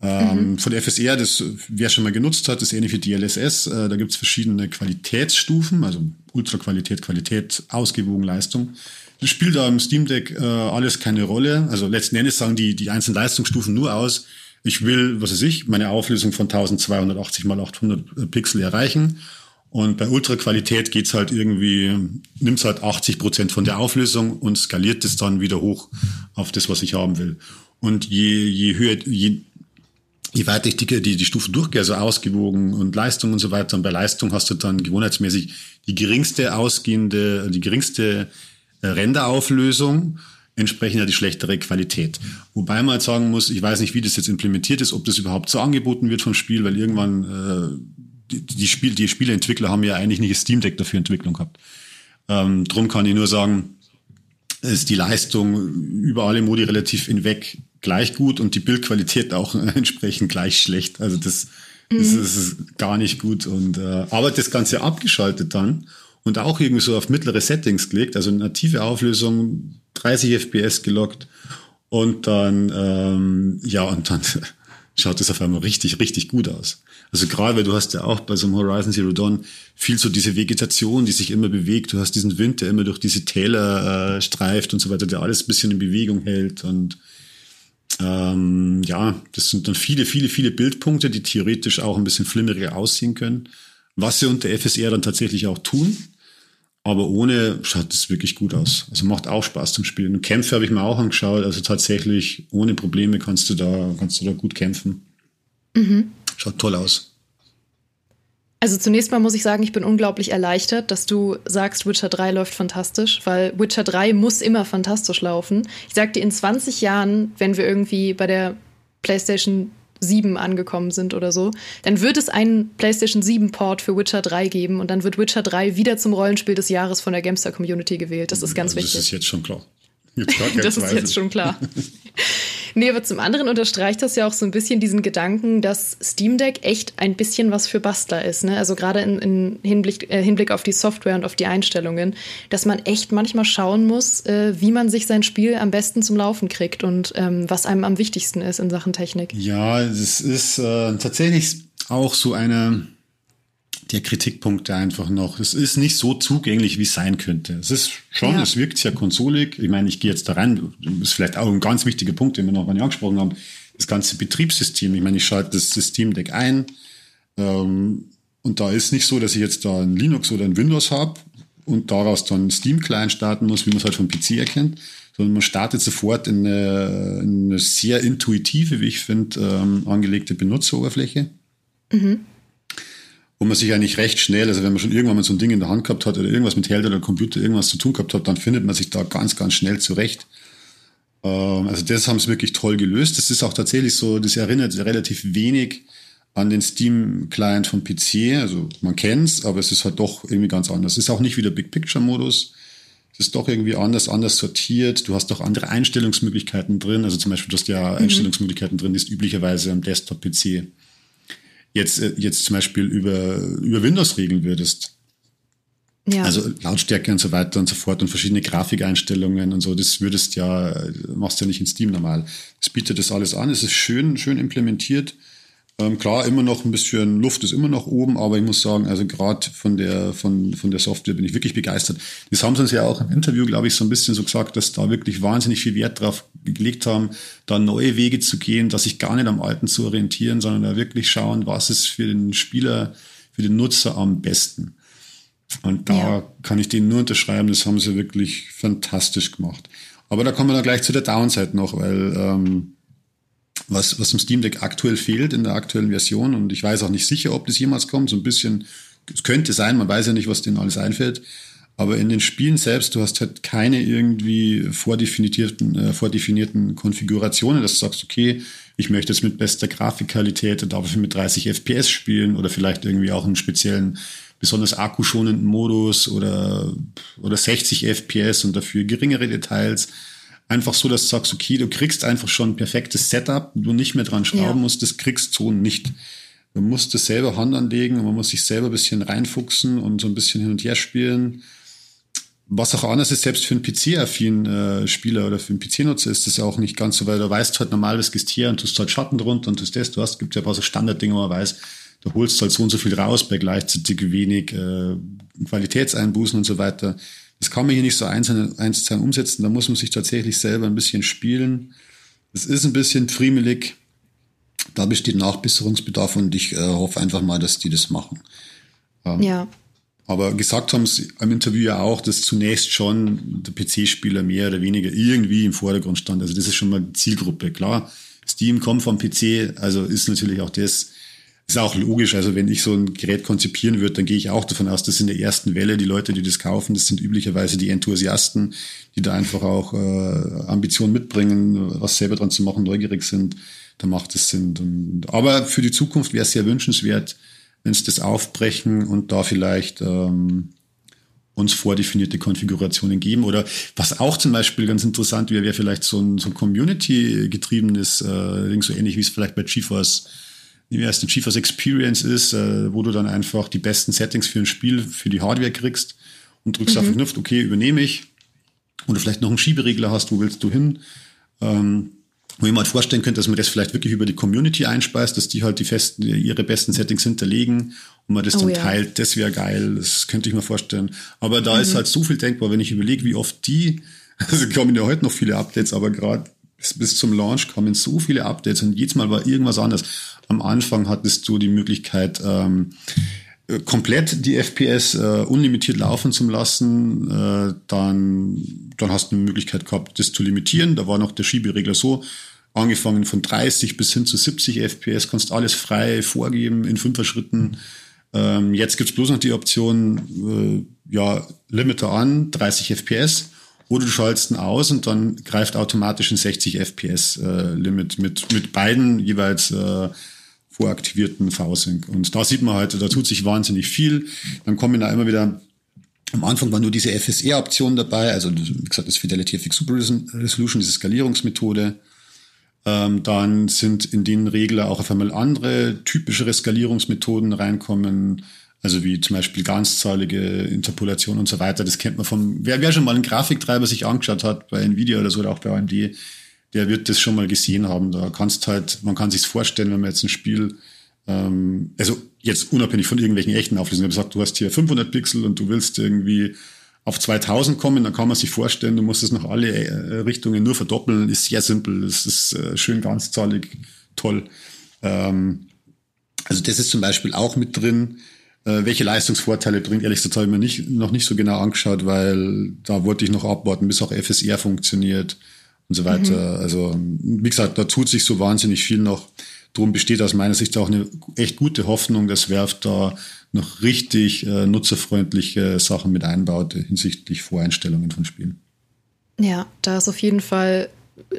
Ähm, mhm. Von der FSR, das wer schon mal genutzt hat, ist ähnlich wie DLSS. Äh, da gibt's verschiedene Qualitätsstufen, also Ultraqualität, Qualität, Ausgewogen, Leistung. Das spielt da im Steam Deck äh, alles keine Rolle. Also letzten Endes sagen die, die einzelnen Leistungsstufen nur aus, ich will, was weiß ich, meine Auflösung von 1280 mal 800 Pixel erreichen. Und bei Ultraqualität geht's halt irgendwie, nimmt's halt 80 Prozent von der Auflösung und skaliert es dann wieder hoch auf das, was ich haben will. Und je, je höher, je je weiter ich die, die, die Stufen durchgehe, also ausgewogen und Leistung und so weiter, und bei Leistung hast du dann gewohnheitsmäßig die geringste ausgehende, die geringste äh, Renderauflösung, entsprechend ja die schlechtere Qualität. Wobei man halt sagen muss, ich weiß nicht, wie das jetzt implementiert ist, ob das überhaupt so angeboten wird vom Spiel, weil irgendwann äh, die, die, Spiel, die Spieleentwickler haben ja eigentlich nicht das Steam Deck dafür Entwicklung gehabt. Ähm, drum kann ich nur sagen, ist die Leistung über alle Modi relativ hinweg gleich gut und die Bildqualität auch entsprechend gleich schlecht. Also das, mhm. das, ist gar nicht gut. Und äh, aber das Ganze abgeschaltet dann und auch irgendwie so auf mittlere Settings gelegt, also native Auflösung, 30 FPS gelockt und dann ähm, ja und dann schaut es auf einmal richtig, richtig gut aus. Also gerade weil du hast ja auch bei so einem Horizon Zero Dawn viel so diese Vegetation, die sich immer bewegt. Du hast diesen Wind, der immer durch diese Täler äh, streift und so weiter, der alles ein bisschen in Bewegung hält. Und ähm, ja, das sind dann viele, viele, viele Bildpunkte, die theoretisch auch ein bisschen flimmeriger aussehen können. Was sie unter FSR dann tatsächlich auch tun. Aber ohne schaut es wirklich gut aus. Also macht auch Spaß zum Spielen. Und Kämpfe habe ich mir auch angeschaut. Also tatsächlich ohne Probleme kannst du da, kannst du da gut kämpfen. Mhm. Schaut toll aus. Also zunächst mal muss ich sagen, ich bin unglaublich erleichtert, dass du sagst, Witcher 3 läuft fantastisch, weil Witcher 3 muss immer fantastisch laufen. Ich sag dir, in 20 Jahren, wenn wir irgendwie bei der PlayStation 7 angekommen sind oder so, dann wird es einen PlayStation 7 Port für Witcher 3 geben und dann wird Witcher 3 wieder zum Rollenspiel des Jahres von der Gamestar Community gewählt. Das ist ganz also wichtig. Das ist jetzt schon klar. das ist jetzt schon klar. Nee, aber zum anderen unterstreicht das ja auch so ein bisschen diesen Gedanken, dass Steam Deck echt ein bisschen was für Bastler ist. Ne? Also gerade in, in Hinblick, äh, Hinblick auf die Software und auf die Einstellungen, dass man echt manchmal schauen muss, äh, wie man sich sein Spiel am besten zum Laufen kriegt und ähm, was einem am wichtigsten ist in Sachen Technik. Ja, es ist äh, tatsächlich auch so eine der Kritikpunkte einfach noch. Es ist nicht so zugänglich, wie es sein könnte. Es ist schon, ja. es wirkt sehr konsolig. Ich meine, ich gehe jetzt da rein, das ist vielleicht auch ein ganz wichtiger Punkt, den wir noch mal angesprochen haben. Das ganze Betriebssystem. Ich meine, ich schalte das System Deck ein. Ähm, und da ist nicht so, dass ich jetzt da ein Linux oder ein Windows habe und daraus dann Steam-Client starten muss, wie man es halt vom PC erkennt, sondern man startet sofort in eine, in eine sehr intuitive, wie ich finde, ähm, angelegte Benutzeroberfläche. Mhm wo man sich eigentlich recht schnell, also wenn man schon irgendwann mal so ein Ding in der Hand gehabt hat oder irgendwas mit Held oder Computer irgendwas zu tun gehabt hat, dann findet man sich da ganz, ganz schnell zurecht. Ähm, also das haben sie wirklich toll gelöst. Das ist auch tatsächlich so, das erinnert relativ wenig an den Steam-Client vom PC. Also man kennt's, aber es ist halt doch irgendwie ganz anders. Es ist auch nicht wie der Big Picture-Modus. Es ist doch irgendwie anders, anders sortiert. Du hast doch andere Einstellungsmöglichkeiten drin. Also zum Beispiel, du hast ja mhm. Einstellungsmöglichkeiten drin, die ist üblicherweise am Desktop-PC jetzt, äh, jetzt zum Beispiel über, über Windows regeln würdest. Ja. Also Lautstärke und so weiter und so fort und verschiedene Grafikeinstellungen und so, das würdest ja, machst ja nicht in Steam normal. Das bietet das alles an. Es ist schön, schön implementiert. Ähm, klar, immer noch ein bisschen Luft ist immer noch oben, aber ich muss sagen, also gerade von der, von, von der Software bin ich wirklich begeistert. Das haben sie uns ja auch im Interview, glaube ich, so ein bisschen so gesagt, dass da wirklich wahnsinnig viel Wert drauf gelegt haben, da neue Wege zu gehen, dass sich gar nicht am Alten zu orientieren, sondern da wirklich schauen, was ist für den Spieler, für den Nutzer am besten. Und da ja. kann ich denen nur unterschreiben, das haben sie wirklich fantastisch gemacht. Aber da kommen wir dann gleich zu der Downside noch, weil ähm, was, was im Steam Deck aktuell fehlt in der aktuellen Version. Und ich weiß auch nicht sicher, ob das jemals kommt. So ein bisschen, es könnte sein, man weiß ja nicht, was denen alles einfällt. Aber in den Spielen selbst, du hast halt keine irgendwie vordefinierten, äh, vordefinierten Konfigurationen, dass du sagst, okay, ich möchte jetzt mit bester Grafikqualität und dafür mit 30 FPS spielen oder vielleicht irgendwie auch einen speziellen, besonders akkuschonenden Modus oder, oder 60 FPS und dafür geringere Details einfach so, dass du sagst, okay, du kriegst einfach schon ein perfektes Setup, du nicht mehr dran schrauben ja. musst, das kriegst so nicht. Du musst das selber Hand anlegen und man muss sich selber ein bisschen reinfuchsen und so ein bisschen hin und her spielen. Was auch anders ist, selbst für einen PC-affinen äh, Spieler oder für einen PC-Nutzer ist das auch nicht ganz so, weil du weißt halt normal, was gehst hier und tust halt Schatten drunter und tust das, du hast, gibt ja ein paar so Standarddinge, wo man weiß, du holst halt so und so viel raus bei gleichzeitig wenig äh, Qualitätseinbußen und so weiter. Das kann man hier nicht so eins, zu eins umsetzen. Da muss man sich tatsächlich selber ein bisschen spielen. Es ist ein bisschen friemelig. Da besteht Nachbesserungsbedarf und ich äh, hoffe einfach mal, dass die das machen. Ähm, ja. Aber gesagt haben sie im Interview ja auch, dass zunächst schon der PC-Spieler mehr oder weniger irgendwie im Vordergrund stand. Also das ist schon mal die Zielgruppe. Klar, Steam kommt vom PC, also ist natürlich auch das ist auch logisch. Also wenn ich so ein Gerät konzipieren würde, dann gehe ich auch davon aus, dass in der ersten Welle die Leute, die das kaufen, das sind üblicherweise die Enthusiasten, die da einfach auch äh, Ambitionen mitbringen, was selber dran zu machen, neugierig sind. Da macht es Sinn. Und, aber für die Zukunft wäre es sehr wünschenswert, wenn es das aufbrechen und da vielleicht ähm, uns vordefinierte Konfigurationen geben. Oder was auch zum Beispiel ganz interessant wäre, wäre vielleicht so ein, so ein Community-getriebenes äh, so ähnlich wie es vielleicht bei GeForce wie erst eine GeForce Experience ist, äh, wo du dann einfach die besten Settings für ein Spiel, für die Hardware kriegst und drückst mhm. auf den Knopf, okay, übernehme ich. Oder vielleicht noch einen Schieberegler hast, wo willst du hin? Ähm, wo ich mir halt vorstellen könnte, dass man das vielleicht wirklich über die Community einspeist, dass die halt die festen, ihre besten Settings hinterlegen und man das oh, dann ja. teilt. Das wäre geil, das könnte ich mir vorstellen. Aber da mhm. ist halt so viel denkbar, wenn ich überlege, wie oft die, also kommen ja heute noch viele Updates, aber gerade bis, zum Launch kamen so viele Updates und jedes Mal war irgendwas anderes. Am Anfang hattest du die Möglichkeit, ähm, komplett die FPS äh, unlimitiert laufen zu lassen. Äh, dann, dann hast du eine Möglichkeit gehabt, das zu limitieren. Da war noch der Schieberegler so, angefangen von 30 bis hin zu 70 FPS, kannst alles frei vorgeben in fünfer Schritten. Ähm, jetzt gibt's bloß noch die Option, äh, ja, Limiter an, 30 FPS. Oder du schaltest ihn aus und dann greift automatisch ein 60 FPS äh, Limit mit, mit beiden jeweils äh, voraktivierten V-Sync. Und da sieht man halt, da tut sich wahnsinnig viel. Dann kommen da immer wieder am Anfang war nur diese FSR-Option dabei, also wie gesagt, das Fidelity FX Super Resolution, diese Skalierungsmethode. Ähm, dann sind in den Regler auch auf einmal andere typischere Skalierungsmethoden reinkommen, also wie zum Beispiel ganzzahlige Interpolation und so weiter. Das kennt man vom, wer, wer schon mal einen Grafiktreiber sich angeschaut hat bei Nvidia oder so oder auch bei AMD, der wird das schon mal gesehen haben. Da kannst halt, man kann sich's vorstellen, wenn man jetzt ein Spiel, ähm, also jetzt unabhängig von irgendwelchen echten Auflösungen, sagt, du hast hier 500 Pixel und du willst irgendwie auf 2000 kommen, dann kann man sich vorstellen, du musst es noch alle äh, Richtungen nur verdoppeln, ist sehr simpel, es ist äh, schön ganzzahlig, toll. Ähm, also das ist zum Beispiel auch mit drin. Äh, welche Leistungsvorteile bringt, ehrlich gesagt, habe ich mir nicht, noch nicht so genau angeschaut, weil da wollte ich noch abwarten, bis auch FSR funktioniert und so weiter. Mhm. Also, wie gesagt, da tut sich so wahnsinnig viel noch. Drum besteht aus meiner Sicht auch eine echt gute Hoffnung, dass Werft da noch richtig äh, nutzerfreundliche Sachen mit einbaut hinsichtlich Voreinstellungen von Spielen. Ja, da ist auf jeden Fall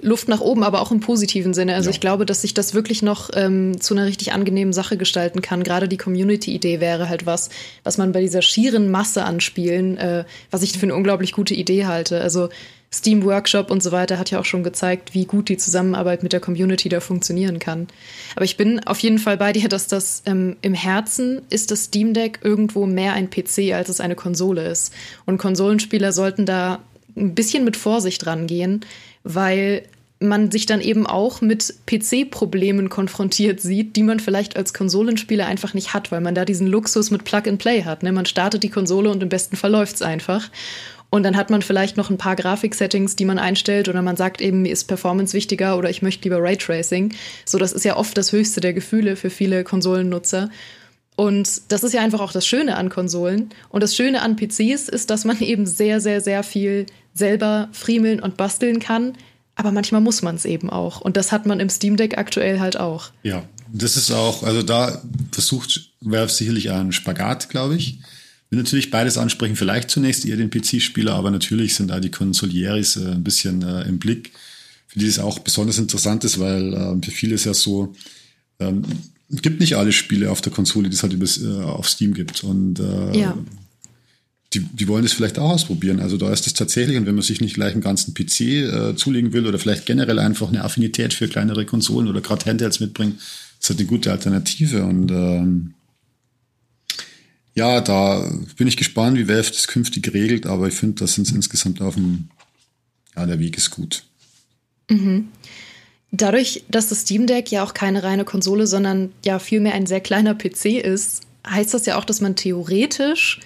Luft nach oben, aber auch im positiven Sinne. Also ja. ich glaube, dass sich das wirklich noch ähm, zu einer richtig angenehmen Sache gestalten kann. Gerade die Community-Idee wäre halt was, was man bei dieser schieren Masse an Spielen, äh, was ich für eine unglaublich gute Idee halte. Also Steam Workshop und so weiter hat ja auch schon gezeigt, wie gut die Zusammenarbeit mit der Community da funktionieren kann. Aber ich bin auf jeden Fall bei dir, dass das ähm, im Herzen ist das Steam Deck irgendwo mehr ein PC, als es eine Konsole ist. Und Konsolenspieler sollten da ein bisschen mit Vorsicht rangehen, weil man sich dann eben auch mit PC-Problemen konfrontiert sieht, die man vielleicht als Konsolenspieler einfach nicht hat, weil man da diesen Luxus mit Plug-and-Play hat. Ne? Man startet die Konsole und im besten Fall läuft's einfach. Und dann hat man vielleicht noch ein paar Grafik-Settings, die man einstellt oder man sagt eben, mir ist Performance wichtiger oder ich möchte lieber Raytracing. So, das ist ja oft das höchste der Gefühle für viele Konsolennutzer. Und das ist ja einfach auch das Schöne an Konsolen. Und das Schöne an PCs ist, dass man eben sehr, sehr, sehr viel selber friemeln und basteln kann. Aber manchmal muss man es eben auch. Und das hat man im Steam Deck aktuell halt auch. Ja, das ist auch, also da versucht Valve sicherlich einen Spagat, glaube ich will natürlich beides ansprechen, vielleicht zunächst eher den PC-Spieler, aber natürlich sind da die Consolieris äh, ein bisschen äh, im Blick, für die es auch besonders interessant ist, weil äh, für viele ist ja so, ähm, es gibt nicht alle Spiele auf der Konsole, die es halt über, äh, auf Steam gibt. Und äh, ja. Die, die wollen das vielleicht auch ausprobieren. Also da ist es tatsächlich, und wenn man sich nicht gleich einen ganzen PC äh, zulegen will oder vielleicht generell einfach eine Affinität für kleinere Konsolen oder gerade Handhelds mitbringt, ist halt eine gute Alternative. Und ähm, ja, da bin ich gespannt, wie Valve das künftig regelt, aber ich finde, da sind insgesamt auf dem, ja, der Weg ist gut. Mhm. Dadurch, dass das Steam Deck ja auch keine reine Konsole, sondern ja vielmehr ein sehr kleiner PC ist, heißt das ja auch, dass man theoretisch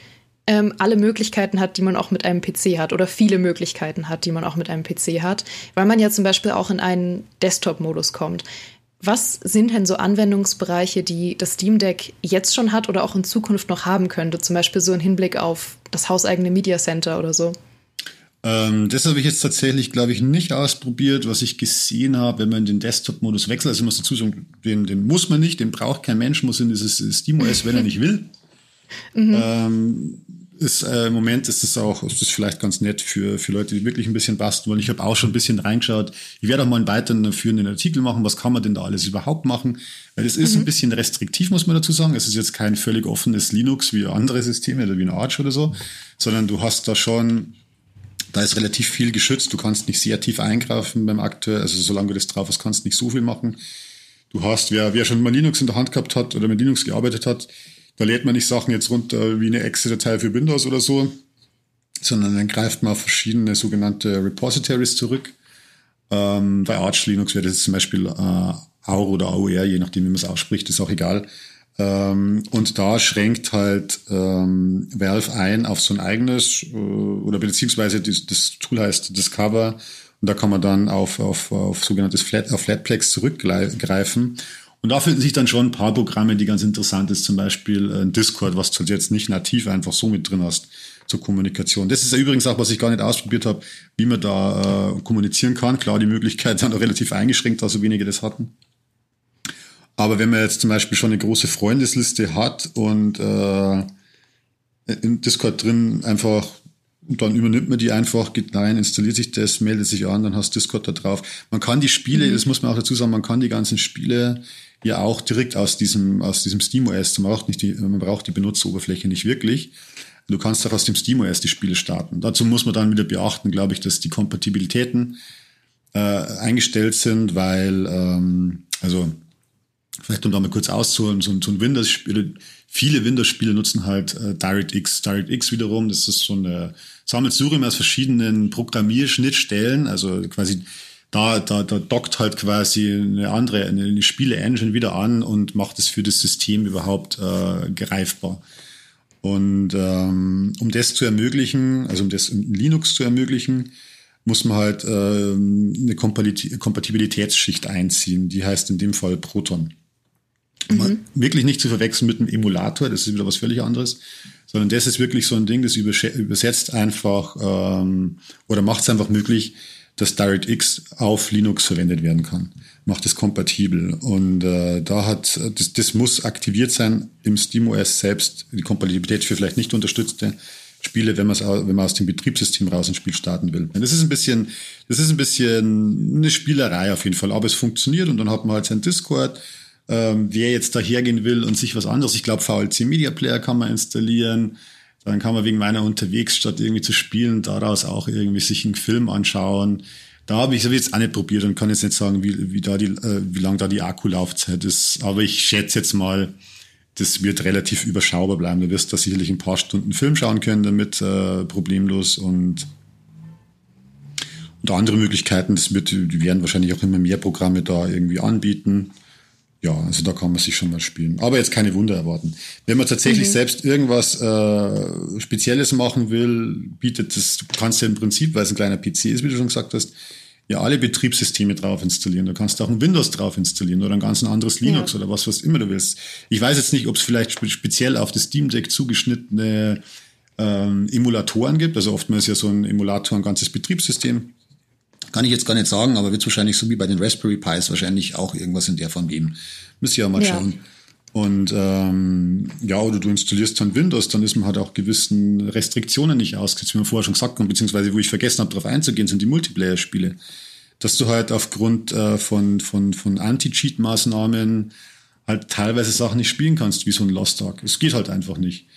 ähm, alle Möglichkeiten hat, die man auch mit einem PC hat oder viele Möglichkeiten hat, die man auch mit einem PC hat, weil man ja zum Beispiel auch in einen Desktop-Modus kommt. Was sind denn so Anwendungsbereiche, die das Steam Deck jetzt schon hat oder auch in Zukunft noch haben könnte? Zum Beispiel so im Hinblick auf das hauseigene Media Center oder so? Ähm, das habe ich jetzt tatsächlich, glaube ich, nicht ausprobiert. Was ich gesehen habe, wenn man in den Desktop-Modus wechselt, also muss dazu sagen, den, den muss man nicht, den braucht kein Mensch, muss in dieses SteamOS, wenn er nicht will. Mhm. Ähm, ist äh, im Moment ist es auch, ist das vielleicht ganz nett für, für Leute, die wirklich ein bisschen basteln wollen. Ich habe auch schon ein bisschen reingeschaut. Ich werde auch mal einen weiteren führenden Artikel machen. Was kann man denn da alles überhaupt machen? Weil es ist mhm. ein bisschen restriktiv, muss man dazu sagen. Es ist jetzt kein völlig offenes Linux wie andere Systeme oder wie ein Arch oder so, sondern du hast da schon, da ist relativ viel geschützt. Du kannst nicht sehr tief eingreifen beim Akteur. Also solange du das drauf hast, kannst du nicht so viel machen. Du hast, wer, wer schon mal Linux in der Hand gehabt hat oder mit Linux gearbeitet hat, da lädt man nicht Sachen jetzt runter wie eine Exe-Datei für Windows oder so, sondern dann greift man auf verschiedene sogenannte Repositories zurück. Ähm, bei Arch Linux wäre das zum Beispiel äh, AUR oder AUR, je nachdem, wie man es ausspricht, ist auch egal. Ähm, und da schränkt halt ähm, Valve ein auf so ein eigenes, äh, oder beziehungsweise das, das Tool heißt Discover und da kann man dann auf, auf, auf sogenanntes Flat, auf Flatplex zurückgreifen und da finden sich dann schon ein paar Programme, die ganz interessant ist, zum Beispiel äh, Discord, was du jetzt nicht nativ einfach so mit drin hast zur Kommunikation. Das ist ja übrigens auch, was ich gar nicht ausprobiert habe, wie man da äh, kommunizieren kann. Klar, die Möglichkeit dann relativ eingeschränkt, da so wenige das hatten. Aber wenn man jetzt zum Beispiel schon eine große Freundesliste hat und äh, in Discord drin einfach dann übernimmt man die einfach, geht rein, installiert sich das, meldet sich an, dann hast du Discord da drauf. Man kann die Spiele, mhm. das muss man auch dazu sagen, man kann die ganzen Spiele ja auch direkt aus diesem, aus diesem SteamOS, man braucht, nicht die, man braucht die Benutzeroberfläche nicht wirklich. Du kannst auch aus dem SteamOS die Spiele starten. Dazu muss man dann wieder beachten, glaube ich, dass die Kompatibilitäten äh, eingestellt sind, weil, ähm, also vielleicht um da mal kurz auszuholen, so, so ein Windows-Spiel, viele Windows-Spiele nutzen halt äh, DirectX. DirectX wiederum, das ist so eine Sammelsurium aus verschiedenen Programmierschnittstellen, also quasi da, da, da dockt halt quasi eine andere, eine Spiele-Engine wieder an und macht es für das System überhaupt äh, greifbar. Und ähm, um das zu ermöglichen, also um das in Linux zu ermöglichen, muss man halt äh, eine Kompatibilitätsschicht einziehen. Die heißt in dem Fall Proton. Mhm. Wirklich nicht zu verwechseln mit einem Emulator, das ist wieder was völlig anderes, sondern das ist wirklich so ein Ding, das übersetzt einfach ähm, oder macht es einfach möglich, dass DirectX auf Linux verwendet werden kann. Macht es kompatibel. Und äh, da hat, das, das muss aktiviert sein im SteamOS selbst. Die Kompatibilität für vielleicht nicht unterstützte Spiele, wenn, wenn man aus dem Betriebssystem raus ein Spiel starten will. Das ist ein bisschen, das ist ein bisschen eine Spielerei auf jeden Fall, aber es funktioniert und dann hat man halt sein Discord. Ähm, wer jetzt da hergehen will und sich was anderes, ich glaube VLC Media Player kann man installieren. Dann kann man wegen meiner unterwegs statt irgendwie zu spielen daraus auch irgendwie sich einen Film anschauen. Da habe ich jetzt auch nicht probiert und kann jetzt nicht sagen, wie, wie da die, äh, wie lang da die Akkulaufzeit ist. Aber ich schätze jetzt mal, das wird relativ überschaubar bleiben. Du wirst da sicherlich ein paar Stunden Film schauen können damit, äh, problemlos und und andere Möglichkeiten, das wird, die werden wahrscheinlich auch immer mehr Programme da irgendwie anbieten. Ja, also da kann man sich schon mal spielen. Aber jetzt keine Wunder erwarten. Wenn man tatsächlich mhm. selbst irgendwas äh, Spezielles machen will, bietet das, du kannst ja im Prinzip, weil es ein kleiner PC ist, wie du schon gesagt hast, ja alle Betriebssysteme drauf installieren. Du kannst auch ein Windows drauf installieren oder ein ganz anderes Linux ja. oder was, was immer du willst. Ich weiß jetzt nicht, ob es vielleicht speziell auf das Steam Deck zugeschnittene ähm, Emulatoren gibt. Also oftmals ist ja so ein Emulator ein ganzes Betriebssystem. Kann ich jetzt gar nicht sagen, aber wird es wahrscheinlich so wie bei den Raspberry Pis wahrscheinlich auch irgendwas in der Form geben. Müsst ihr ja mal ja. schauen. Und ähm, ja, oder du installierst dann Windows, dann ist man halt auch gewissen Restriktionen nicht ausgesetzt, wie wir vorher schon gesagt haben, beziehungsweise wo ich vergessen habe, darauf einzugehen, sind die Multiplayer-Spiele. Dass du halt aufgrund äh, von, von, von Anti-Cheat-Maßnahmen halt teilweise Sachen nicht spielen kannst, wie so ein Lost Ark. Es geht halt einfach nicht.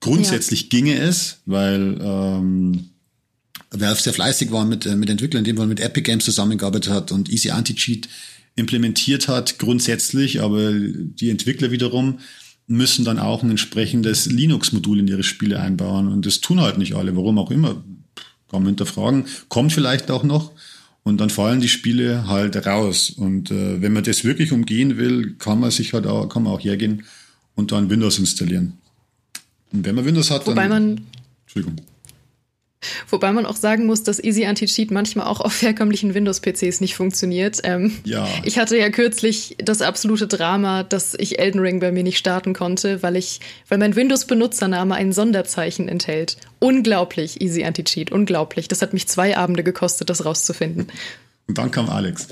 Grundsätzlich ja. ginge es, weil ähm, sehr fleißig war mit, äh, mit Entwicklern, indem man mit Epic Games zusammengearbeitet hat und Easy Anti-Cheat implementiert hat, grundsätzlich, aber die Entwickler wiederum müssen dann auch ein entsprechendes Linux-Modul in ihre Spiele einbauen. Und das tun halt nicht alle, warum auch immer. Kann man hinterfragen. Kommt vielleicht auch noch. Und dann fallen die Spiele halt raus. Und äh, wenn man das wirklich umgehen will, kann man sich halt auch, kann man auch hergehen und dann Windows installieren. Und wenn man Windows hat, Wobei dann. Man Entschuldigung. Wobei man auch sagen muss, dass Easy Anti-Cheat manchmal auch auf herkömmlichen Windows-PCs nicht funktioniert. Ähm, ja. Ich hatte ja kürzlich das absolute Drama, dass ich Elden Ring bei mir nicht starten konnte, weil ich, weil mein Windows-Benutzername ein Sonderzeichen enthält. Unglaublich, Easy Anti-Cheat, unglaublich. Das hat mich zwei Abende gekostet, das rauszufinden. Und dann kam Alex.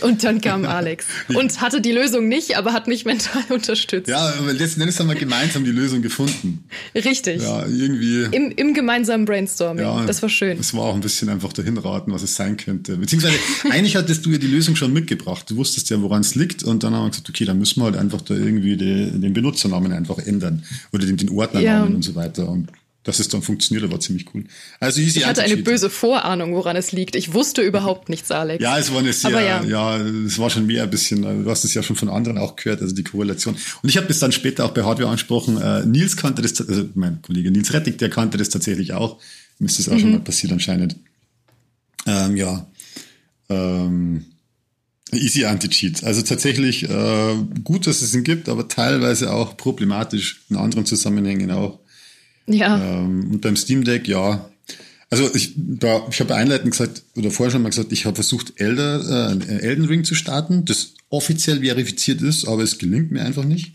Und dann kam Alex und hatte die Lösung nicht, aber hat mich mental unterstützt. Ja, aber letzten Endes haben wir gemeinsam die Lösung gefunden. Richtig. Ja, irgendwie. Im, im gemeinsamen Brainstorming. Ja, das war schön. Es war auch ein bisschen einfach dahinraten, was es sein könnte. Beziehungsweise, eigentlich hattest du ja die Lösung schon mitgebracht. Du wusstest ja, woran es liegt. Und dann haben wir gesagt, okay, dann müssen wir halt einfach da irgendwie die, den Benutzernamen einfach ändern. Oder den, den Ordnernamen ja. und so weiter. Und dass es dann funktioniert, war ziemlich cool. Also easy ich hatte eine böse Vorahnung, woran es liegt. Ich wusste überhaupt nichts, Alex. Ja, es war eine sehr, ja. ja, es war schon mehr ein bisschen, du hast es ja schon von anderen auch gehört, also die Korrelation. Und ich habe es dann später auch bei Hardware angesprochen, äh, Nils kannte das, also mein Kollege Nils Rettig, der kannte das tatsächlich auch. Müsste es auch mhm. schon mal passiert anscheinend. Ähm, ja. Ähm, Easy Anti-Cheat. Also tatsächlich äh, gut, dass es ihn gibt, aber teilweise auch problematisch in anderen Zusammenhängen auch. Ja. Ähm, und beim Steam Deck, ja. Also ich, da, ich habe einleitend gesagt, oder vorher schon mal gesagt, ich habe versucht, Elder, äh, Elden Ring zu starten, das offiziell verifiziert ist, aber es gelingt mir einfach nicht.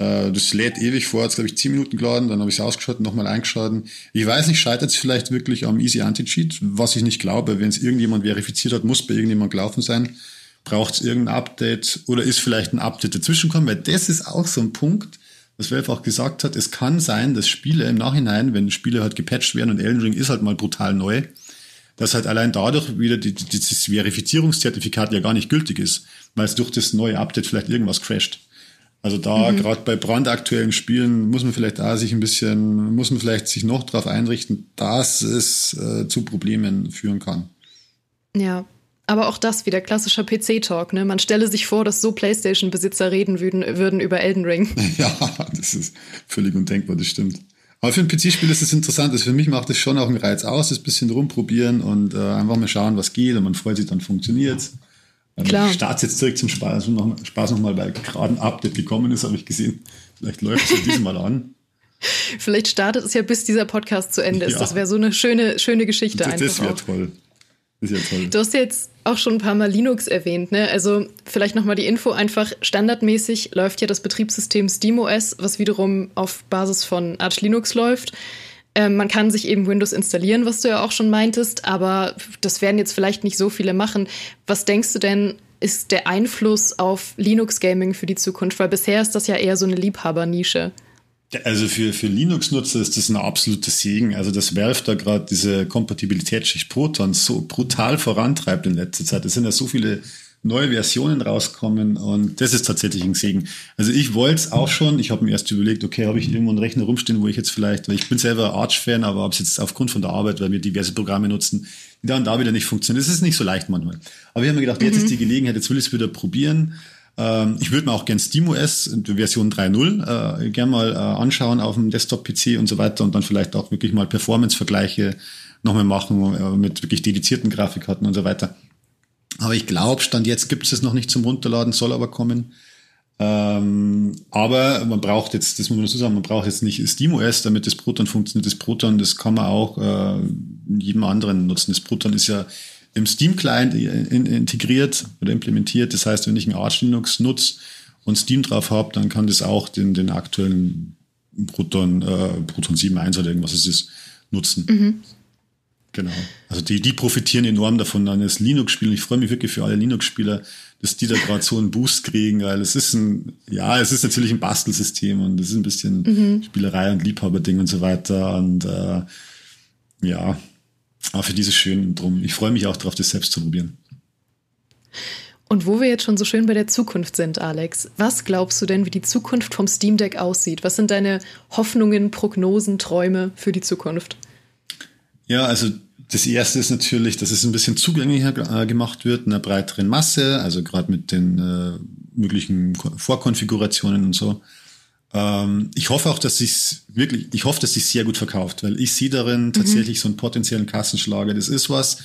Äh, das lädt ewig vor, jetzt glaube ich 10 Minuten geladen, dann habe ich es ausgeschaltet, nochmal eingeschalten. Ich weiß nicht, scheitert es vielleicht wirklich am Easy Anti-Cheat, was ich nicht glaube. Wenn es irgendjemand verifiziert hat, muss bei irgendjemand gelaufen sein. Braucht es irgendein Update oder ist vielleicht ein Update dazwischen gekommen, weil das ist auch so ein Punkt, was Valve auch gesagt hat, es kann sein, dass Spiele im Nachhinein, wenn Spiele halt gepatcht werden und Elden Ring ist halt mal brutal neu, dass halt allein dadurch wieder die, die, das Verifizierungszertifikat ja gar nicht gültig ist, weil es durch das neue Update vielleicht irgendwas crasht. Also da mhm. gerade bei brandaktuellen Spielen muss man vielleicht da sich ein bisschen, muss man vielleicht sich noch darauf einrichten, dass es äh, zu Problemen führen kann. Ja, aber auch das wieder klassischer PC-Talk, ne? Man stelle sich vor, dass so PlayStation-Besitzer reden würden, würden über Elden Ring. Ja, das ist völlig undenkbar, das stimmt. Aber für ein PC-Spiel ist das interessant. Also für mich macht das schon auch einen Reiz aus, das bisschen rumprobieren und äh, einfach mal schauen, was geht. Und man freut sich, dann funktioniert's. Ähm, Klar. Ich starte jetzt zurück zum Spaß, noch, Spaß nochmal, weil gerade ein Update gekommen ist, habe ich gesehen. Vielleicht läuft es ja diesmal an. Vielleicht startet es ja, bis dieser Podcast zu Ende ist. Ja. Das wäre so eine schöne, schöne Geschichte das, einfach. Das wäre toll. Ist ja toll. Du hast jetzt auch schon ein paar Mal Linux erwähnt, ne? Also vielleicht nochmal die Info einfach. Standardmäßig läuft ja das Betriebssystem SteamOS, was wiederum auf Basis von Arch Linux läuft. Ähm, man kann sich eben Windows installieren, was du ja auch schon meintest, aber das werden jetzt vielleicht nicht so viele machen. Was denkst du denn, ist der Einfluss auf Linux Gaming für die Zukunft? Weil bisher ist das ja eher so eine Liebhabernische. Also für, für Linux-Nutzer ist das ein absoluter Segen. Also das Valve da gerade diese Kompatibilitätsschicht Proton so brutal vorantreibt in letzter Zeit. Es sind ja so viele neue Versionen rauskommen und das ist tatsächlich ein Segen. Also ich wollte es auch schon, ich habe mir erst überlegt, okay, habe ich irgendwo einen Rechner rumstehen, wo ich jetzt vielleicht, weil ich bin selber Arch-Fan, aber habe es jetzt aufgrund von der Arbeit, weil wir diverse Programme nutzen, die dann da wieder nicht funktionieren. Das ist nicht so leicht manchmal. Aber wir haben mir gedacht, jetzt mhm. ist die Gelegenheit, jetzt will ich es wieder probieren. Ähm, ich würde mir auch gern SteamOS Version 3.0 äh, gern mal äh, anschauen auf dem Desktop-PC und so weiter und dann vielleicht auch wirklich mal Performance-Vergleiche nochmal machen äh, mit wirklich dedizierten Grafikkarten und so weiter. Aber ich glaube, Stand jetzt gibt es noch nicht zum Runterladen, soll aber kommen. Ähm, aber man braucht jetzt, das muss man dazu sagen, man braucht jetzt nicht SteamOS, damit das Proton funktioniert. Das Proton, das kann man auch äh, jedem anderen nutzen. Das Proton ist ja im Steam-Client in, integriert oder implementiert. Das heißt, wenn ich ein Arch Linux nutze und Steam drauf habe, dann kann das auch den, den aktuellen Proton, äh, Proton 7.1 oder irgendwas es ist, nutzen. Mhm. Genau. Also die, die profitieren enorm davon, dann das Linux-Spiel. Ich freue mich wirklich für alle Linux-Spieler, dass die da gerade so einen Boost kriegen, weil es ist ein, ja, es ist natürlich ein Bastelsystem und es ist ein bisschen mhm. Spielerei und Liebhaberding und so weiter. Und äh, ja, aber für dieses schön drum. Ich freue mich auch darauf, das selbst zu probieren. Und wo wir jetzt schon so schön bei der Zukunft sind, Alex, was glaubst du denn, wie die Zukunft vom Steam Deck aussieht? Was sind deine Hoffnungen, Prognosen, Träume für die Zukunft? Ja, also das erste ist natürlich, dass es ein bisschen zugänglicher äh, gemacht wird, in einer breiteren Masse, also gerade mit den äh, möglichen Vorkonfigurationen und so. Ähm, ich hoffe auch, dass sich's wirklich, ich hoffe, dass sich sehr gut verkauft, weil ich sehe darin mhm. tatsächlich so einen potenziellen Kassenschlager. Das ist was.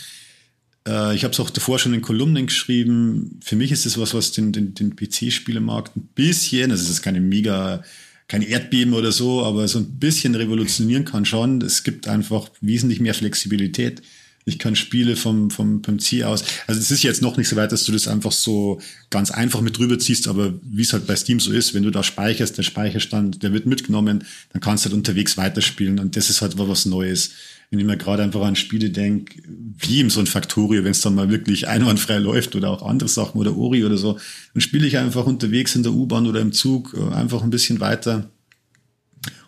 Äh, ich habe es auch davor schon in Kolumnen geschrieben. Für mich ist es was, was den, den, den PC-Spielemarkt ein bisschen, also es ist keine mega kein Erdbeben oder so, aber so ein bisschen revolutionieren kann schon. Es gibt einfach wesentlich mehr Flexibilität. Ich kann Spiele vom, vom, vom Ziel aus. Also es ist jetzt noch nicht so weit, dass du das einfach so ganz einfach mit drüber ziehst, aber wie es halt bei Steam so ist, wenn du da speicherst, der Speicherstand, der wird mitgenommen, dann kannst du halt unterwegs weiterspielen und das ist halt was Neues. Wenn ich mir gerade einfach an Spiele denke, wie im so ein Factorio, wenn es dann mal wirklich einwandfrei läuft oder auch andere Sachen oder Ori oder so, dann spiele ich einfach unterwegs in der U-Bahn oder im Zug äh, einfach ein bisschen weiter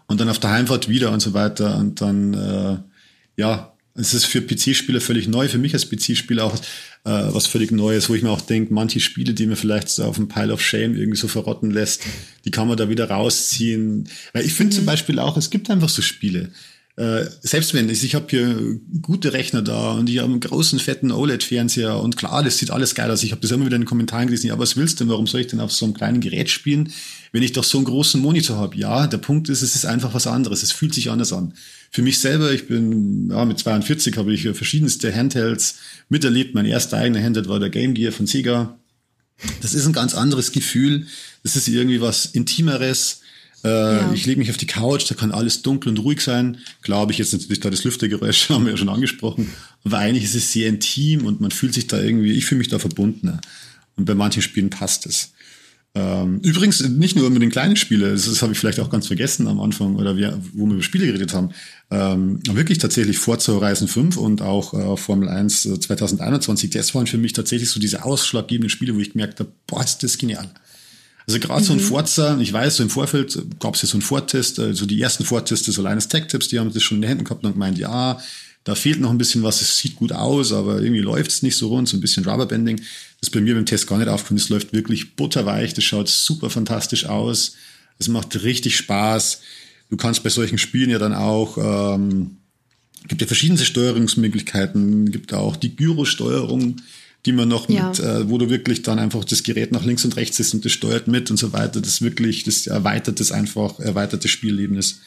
und dann auf der Heimfahrt wieder und so weiter und dann, äh, ja, es ist für PC-Spieler völlig neu, für mich als PC-Spieler auch äh, was völlig Neues, wo ich mir auch denke, manche Spiele, die mir vielleicht so auf dem Pile of Shame irgendwie so verrotten lässt, die kann man da wieder rausziehen. Weil ich finde mhm. zum Beispiel auch, es gibt einfach so Spiele, äh, selbst wenn ich, ich habe hier gute Rechner da und ich habe einen großen fetten OLED-Fernseher und klar, das sieht alles geil aus. Ich habe das immer wieder in den Kommentaren gelesen. Ja, was willst du denn? Warum soll ich denn auf so einem kleinen Gerät spielen, wenn ich doch so einen großen Monitor habe? Ja, der Punkt ist, es ist einfach was anderes. Es fühlt sich anders an. Für mich selber, ich bin ja, mit 42 habe ich verschiedenste Handhelds miterlebt. Mein erster eigener Handheld war der Game Gear von Sega. Das ist ein ganz anderes Gefühl. Das ist irgendwie was Intimeres äh, ja. Ich lege mich auf die Couch, da kann alles dunkel und ruhig sein. Klar habe ich jetzt natürlich da das Lüftergeräusch, haben wir ja schon angesprochen. Aber eigentlich ist es sehr intim und man fühlt sich da irgendwie, ich fühle mich da verbundener. Und bei manchen Spielen passt es. Ähm, übrigens, nicht nur mit den kleinen Spielen, das, das habe ich vielleicht auch ganz vergessen am Anfang, oder wir, wo wir über Spiele geredet haben. Ähm, wirklich tatsächlich Forza Horizon 5 und auch äh, Formel 1 äh, 2021, das waren für mich tatsächlich so diese ausschlaggebenden Spiele, wo ich gemerkt habe, boah, ist das genial. Also gerade mhm. so ein mhm. Forza, ich weiß, so im Vorfeld gab es ja so einen Vortest, also die ersten Vorteste, so Linus Tech Tips, die haben das schon in den Händen gehabt und gemeint, ja, da fehlt noch ein bisschen was, es sieht gut aus, aber irgendwie läuft es nicht so rund, so ein bisschen Rubberbanding. Das ist bei mir beim Test gar nicht aufgekommen, es läuft wirklich butterweich, das schaut super fantastisch aus, es macht richtig Spaß. Du kannst bei solchen Spielen ja dann auch, ähm, gibt ja verschiedene Steuerungsmöglichkeiten, gibt auch die Gyro-Steuerung, die man noch ja. mit, äh, wo du wirklich dann einfach das Gerät nach links und rechts ist und das steuert mit und so weiter. Das wirklich, das erweitert das einfach, erweitert das Spielerlebnis.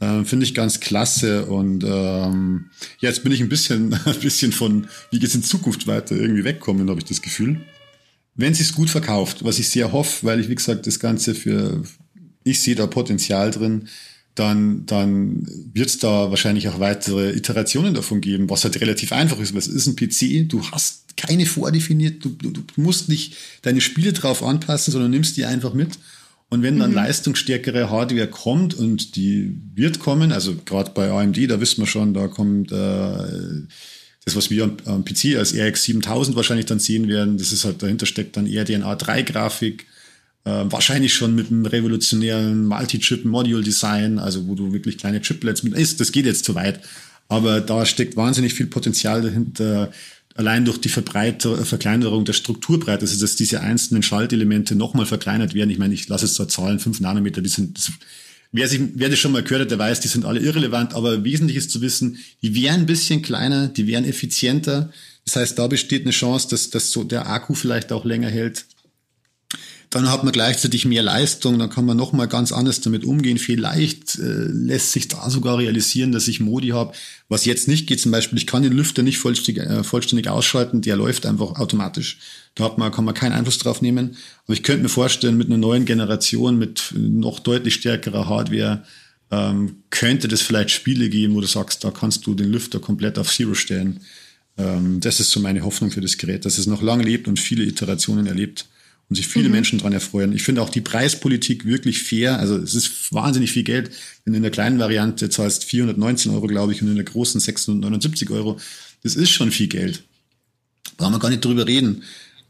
Äh, Finde ich ganz klasse. Und ähm, ja, jetzt bin ich ein bisschen, ein bisschen von, wie geht's in Zukunft weiter, irgendwie wegkommen, habe ich das Gefühl. Wenn es gut verkauft, was ich sehr hoffe, weil ich, wie gesagt, das Ganze für, ich sehe da Potenzial drin, dann, dann wird es da wahrscheinlich auch weitere Iterationen davon geben, was halt relativ einfach ist. Was ist ein PC? Du hast keine vordefiniert, du, du, du musst nicht deine Spiele drauf anpassen, sondern nimmst die einfach mit. Und wenn dann mhm. leistungsstärkere Hardware kommt und die wird kommen, also gerade bei AMD, da wissen wir schon, da kommt äh, das, was wir am, am PC als RX 7000 wahrscheinlich dann sehen werden, das ist halt, dahinter steckt dann eher DNA 3 Grafik Äh, wahrscheinlich schon mit einem revolutionären Multi-Chip-Module-Design, also wo du wirklich kleine Chiplets mit ist. Das geht jetzt zu weit. Aber da steckt wahnsinnig viel Potenzial dahinter. Allein durch die Verbreiter, Verkleinerung der Strukturbreite, also dass diese einzelnen Schaltelemente nochmal verkleinert werden. Ich meine, ich lasse jetzt da Zahlen, fünf Nanometer, die sind, das, wer, sich, wer das schon mal gehört hat, der weiß, die sind alle irrelevant, aber wesentlich ist zu wissen, die wären ein bisschen kleiner, die wären effizienter. Das heißt, da besteht eine Chance, dass, dass so der Akku vielleicht auch länger hält. Dann hat man gleichzeitig mehr Leistung, dann kann man nochmal ganz anders damit umgehen. Vielleicht äh, lässt sich da sogar realisieren, dass ich Modi habe, was jetzt nicht geht. Zum Beispiel, ich kann den Lüfter nicht vollständig, äh, vollständig ausschalten, der läuft einfach automatisch. Da hat man, kann man keinen Einfluss drauf nehmen. Aber ich könnte mir vorstellen, mit einer neuen Generation, mit noch deutlich stärkerer Hardware, ähm, könnte das vielleicht Spiele geben, wo du sagst, da kannst du den Lüfter komplett auf Zero stellen. Ähm, das ist so meine Hoffnung für das Gerät, dass es noch lange lebt und viele Iterationen erlebt und sich viele mhm. Menschen dran erfreuen. Ich finde auch die Preispolitik wirklich fair. Also es ist wahnsinnig viel Geld. Wenn du in der kleinen Variante zahlst 419 Euro, glaube ich, und in der großen 679 Euro. Das ist schon viel Geld. Brauchen wir gar nicht drüber reden.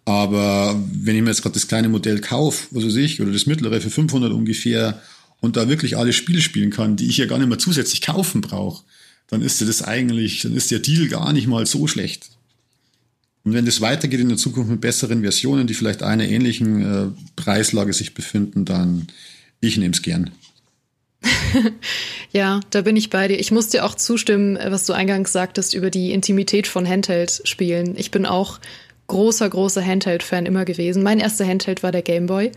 Aber wenn ich mir jetzt gerade das kleine Modell kaufe, was weiß ich, oder das mittlere für 500 ungefähr, und da wirklich alle Spiele spielen kann, die ich ja gar nicht mehr zusätzlich kaufen brauche, dann ist das eigentlich, dann ist der Deal gar nicht mal so schlecht. Und wenn das weitergeht in der Zukunft mit besseren Versionen, die vielleicht einer ähnlichen äh, Preislage sich befinden, dann ich nehme es gern. ja, da bin ich bei dir. Ich muss dir auch zustimmen, was du eingangs sagtest über die Intimität von Handheld-Spielen. Ich bin auch großer, großer Handheld-Fan immer gewesen. Mein erster Handheld war der Game Boy.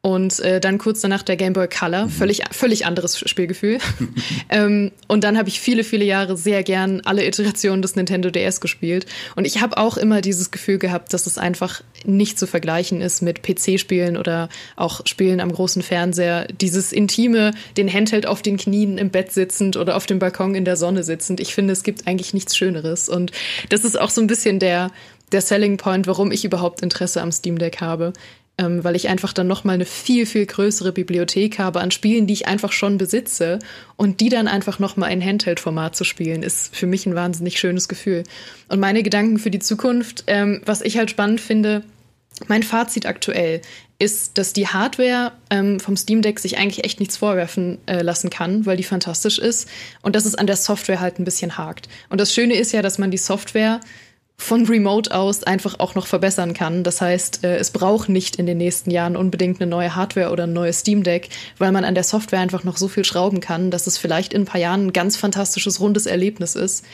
Und äh, dann kurz danach der Game Boy Color, mhm. völlig, völlig anderes Spielgefühl. ähm, und dann habe ich viele, viele Jahre sehr gern alle Iterationen des Nintendo DS gespielt. Und ich habe auch immer dieses Gefühl gehabt, dass es einfach nicht zu vergleichen ist mit PC-Spielen oder auch Spielen am großen Fernseher. Dieses intime, den Handheld auf den Knien im Bett sitzend oder auf dem Balkon in der Sonne sitzend. Ich finde, es gibt eigentlich nichts Schöneres. Und das ist auch so ein bisschen der, der Selling Point, warum ich überhaupt Interesse am Steam Deck habe ähm, weil ich einfach dann nochmal eine viel, viel größere Bibliothek habe an Spielen, die ich einfach schon besitze und die dann einfach nochmal in Handheld-Format zu spielen, ist für mich ein wahnsinnig schönes Gefühl. Und meine Gedanken für die Zukunft, ähm, was ich halt spannend finde, mein Fazit aktuell ist, dass die Hardware ähm, vom Steam Deck sich eigentlich echt nichts vorwerfen äh, lassen kann, weil die fantastisch ist und dass es an der Software halt ein bisschen hakt. Und das Schöne ist ja, dass man die Software von Remote aus einfach auch noch verbessern kann. Das heißt, äh, es braucht nicht in den nächsten Jahren unbedingt eine neue Hardware oder ein neues Steam Deck, weil man an der Software einfach noch so viel schrauben kann, dass es vielleicht in ein paar Jahren ein ganz fantastisches, rundes Erlebnis ist.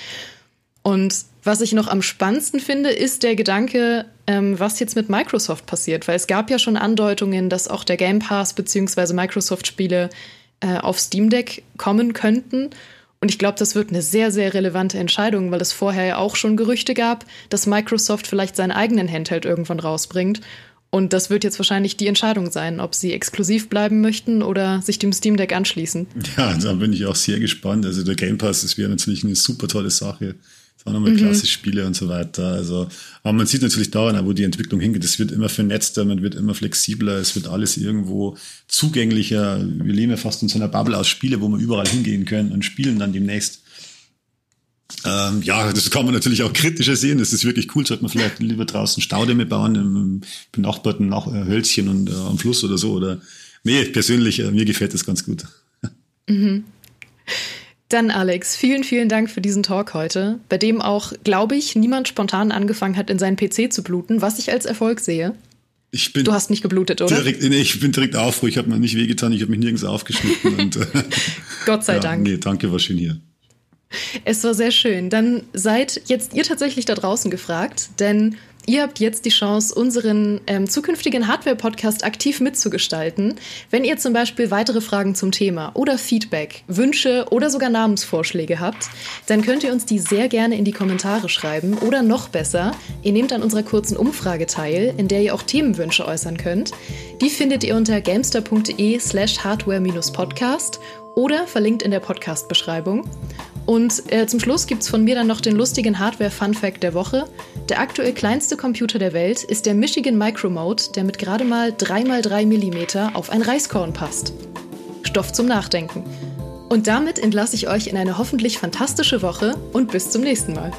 Und was ich noch am spannendsten finde, ist der Gedanke, ähm, was jetzt mit Microsoft passiert, weil es gab ja schon Andeutungen, dass auch der Game Pass bzw. Microsoft-Spiele äh, auf Steam Deck kommen könnten. Und ich glaube, das wird eine sehr, sehr relevante Entscheidung, weil es vorher ja auch schon Gerüchte gab, dass Microsoft vielleicht seinen eigenen Handheld irgendwann rausbringt. Und das wird jetzt wahrscheinlich die Entscheidung sein, ob sie exklusiv bleiben möchten oder sich dem Steam Deck anschließen. Ja, da bin ich auch sehr gespannt. Also der Game Pass, das wäre natürlich eine super tolle Sache auch nochmal mhm. klasse Spiele und so weiter. Also, aber man sieht natürlich daran, wo die Entwicklung hingeht. Es wird immer vernetzter, man wird immer flexibler, es wird alles irgendwo zugänglicher. Wir leben ja fast in so einer Bubble aus Spiele, wo wir überall hingehen können und spielen dann demnächst. Ähm, ja, das kann man natürlich auch kritischer sehen. Das ist wirklich cool. Sollte man vielleicht lieber draußen Staudämme bauen, im benachbarten Nach äh, Hölzchen und äh, am Fluss oder so. Oder nee, persönlich, äh, mir gefällt das ganz gut. Mhm. Dann Alex, vielen, vielen Dank für diesen Talk heute, bei dem auch, glaube ich, niemand spontan angefangen hat, in seinen PC zu bluten, was ich als Erfolg sehe. Ich bin du hast nicht geblutet, oder? Direkt, nee, ich bin direkt aufruhig, ich habe mir nicht wehgetan, ich habe mich nirgends aufgeschnitten. und, Gott sei ja, Dank. Nee, danke, war schön hier. Es war sehr schön. Dann seid jetzt ihr tatsächlich da draußen gefragt, denn Ihr habt jetzt die Chance, unseren ähm, zukünftigen Hardware-Podcast aktiv mitzugestalten. Wenn ihr zum Beispiel weitere Fragen zum Thema oder Feedback, Wünsche oder sogar Namensvorschläge habt, dann könnt ihr uns die sehr gerne in die Kommentare schreiben oder noch besser, ihr nehmt an unserer kurzen Umfrage teil, in der ihr auch Themenwünsche äußern könnt. Die findet ihr unter gamester.de slash hardware-podcast oder verlinkt in der Podcast-Beschreibung. Und äh, zum Schluss gibt es von mir dann noch den lustigen Hardware-Fun-Fact der Woche. Der aktuell kleinste Computer der Welt ist der Michigan Micromode, der mit gerade mal 3x3 mm auf ein Reiskorn passt. Stoff zum Nachdenken. Und damit entlasse ich euch in eine hoffentlich fantastische Woche und bis zum nächsten Mal.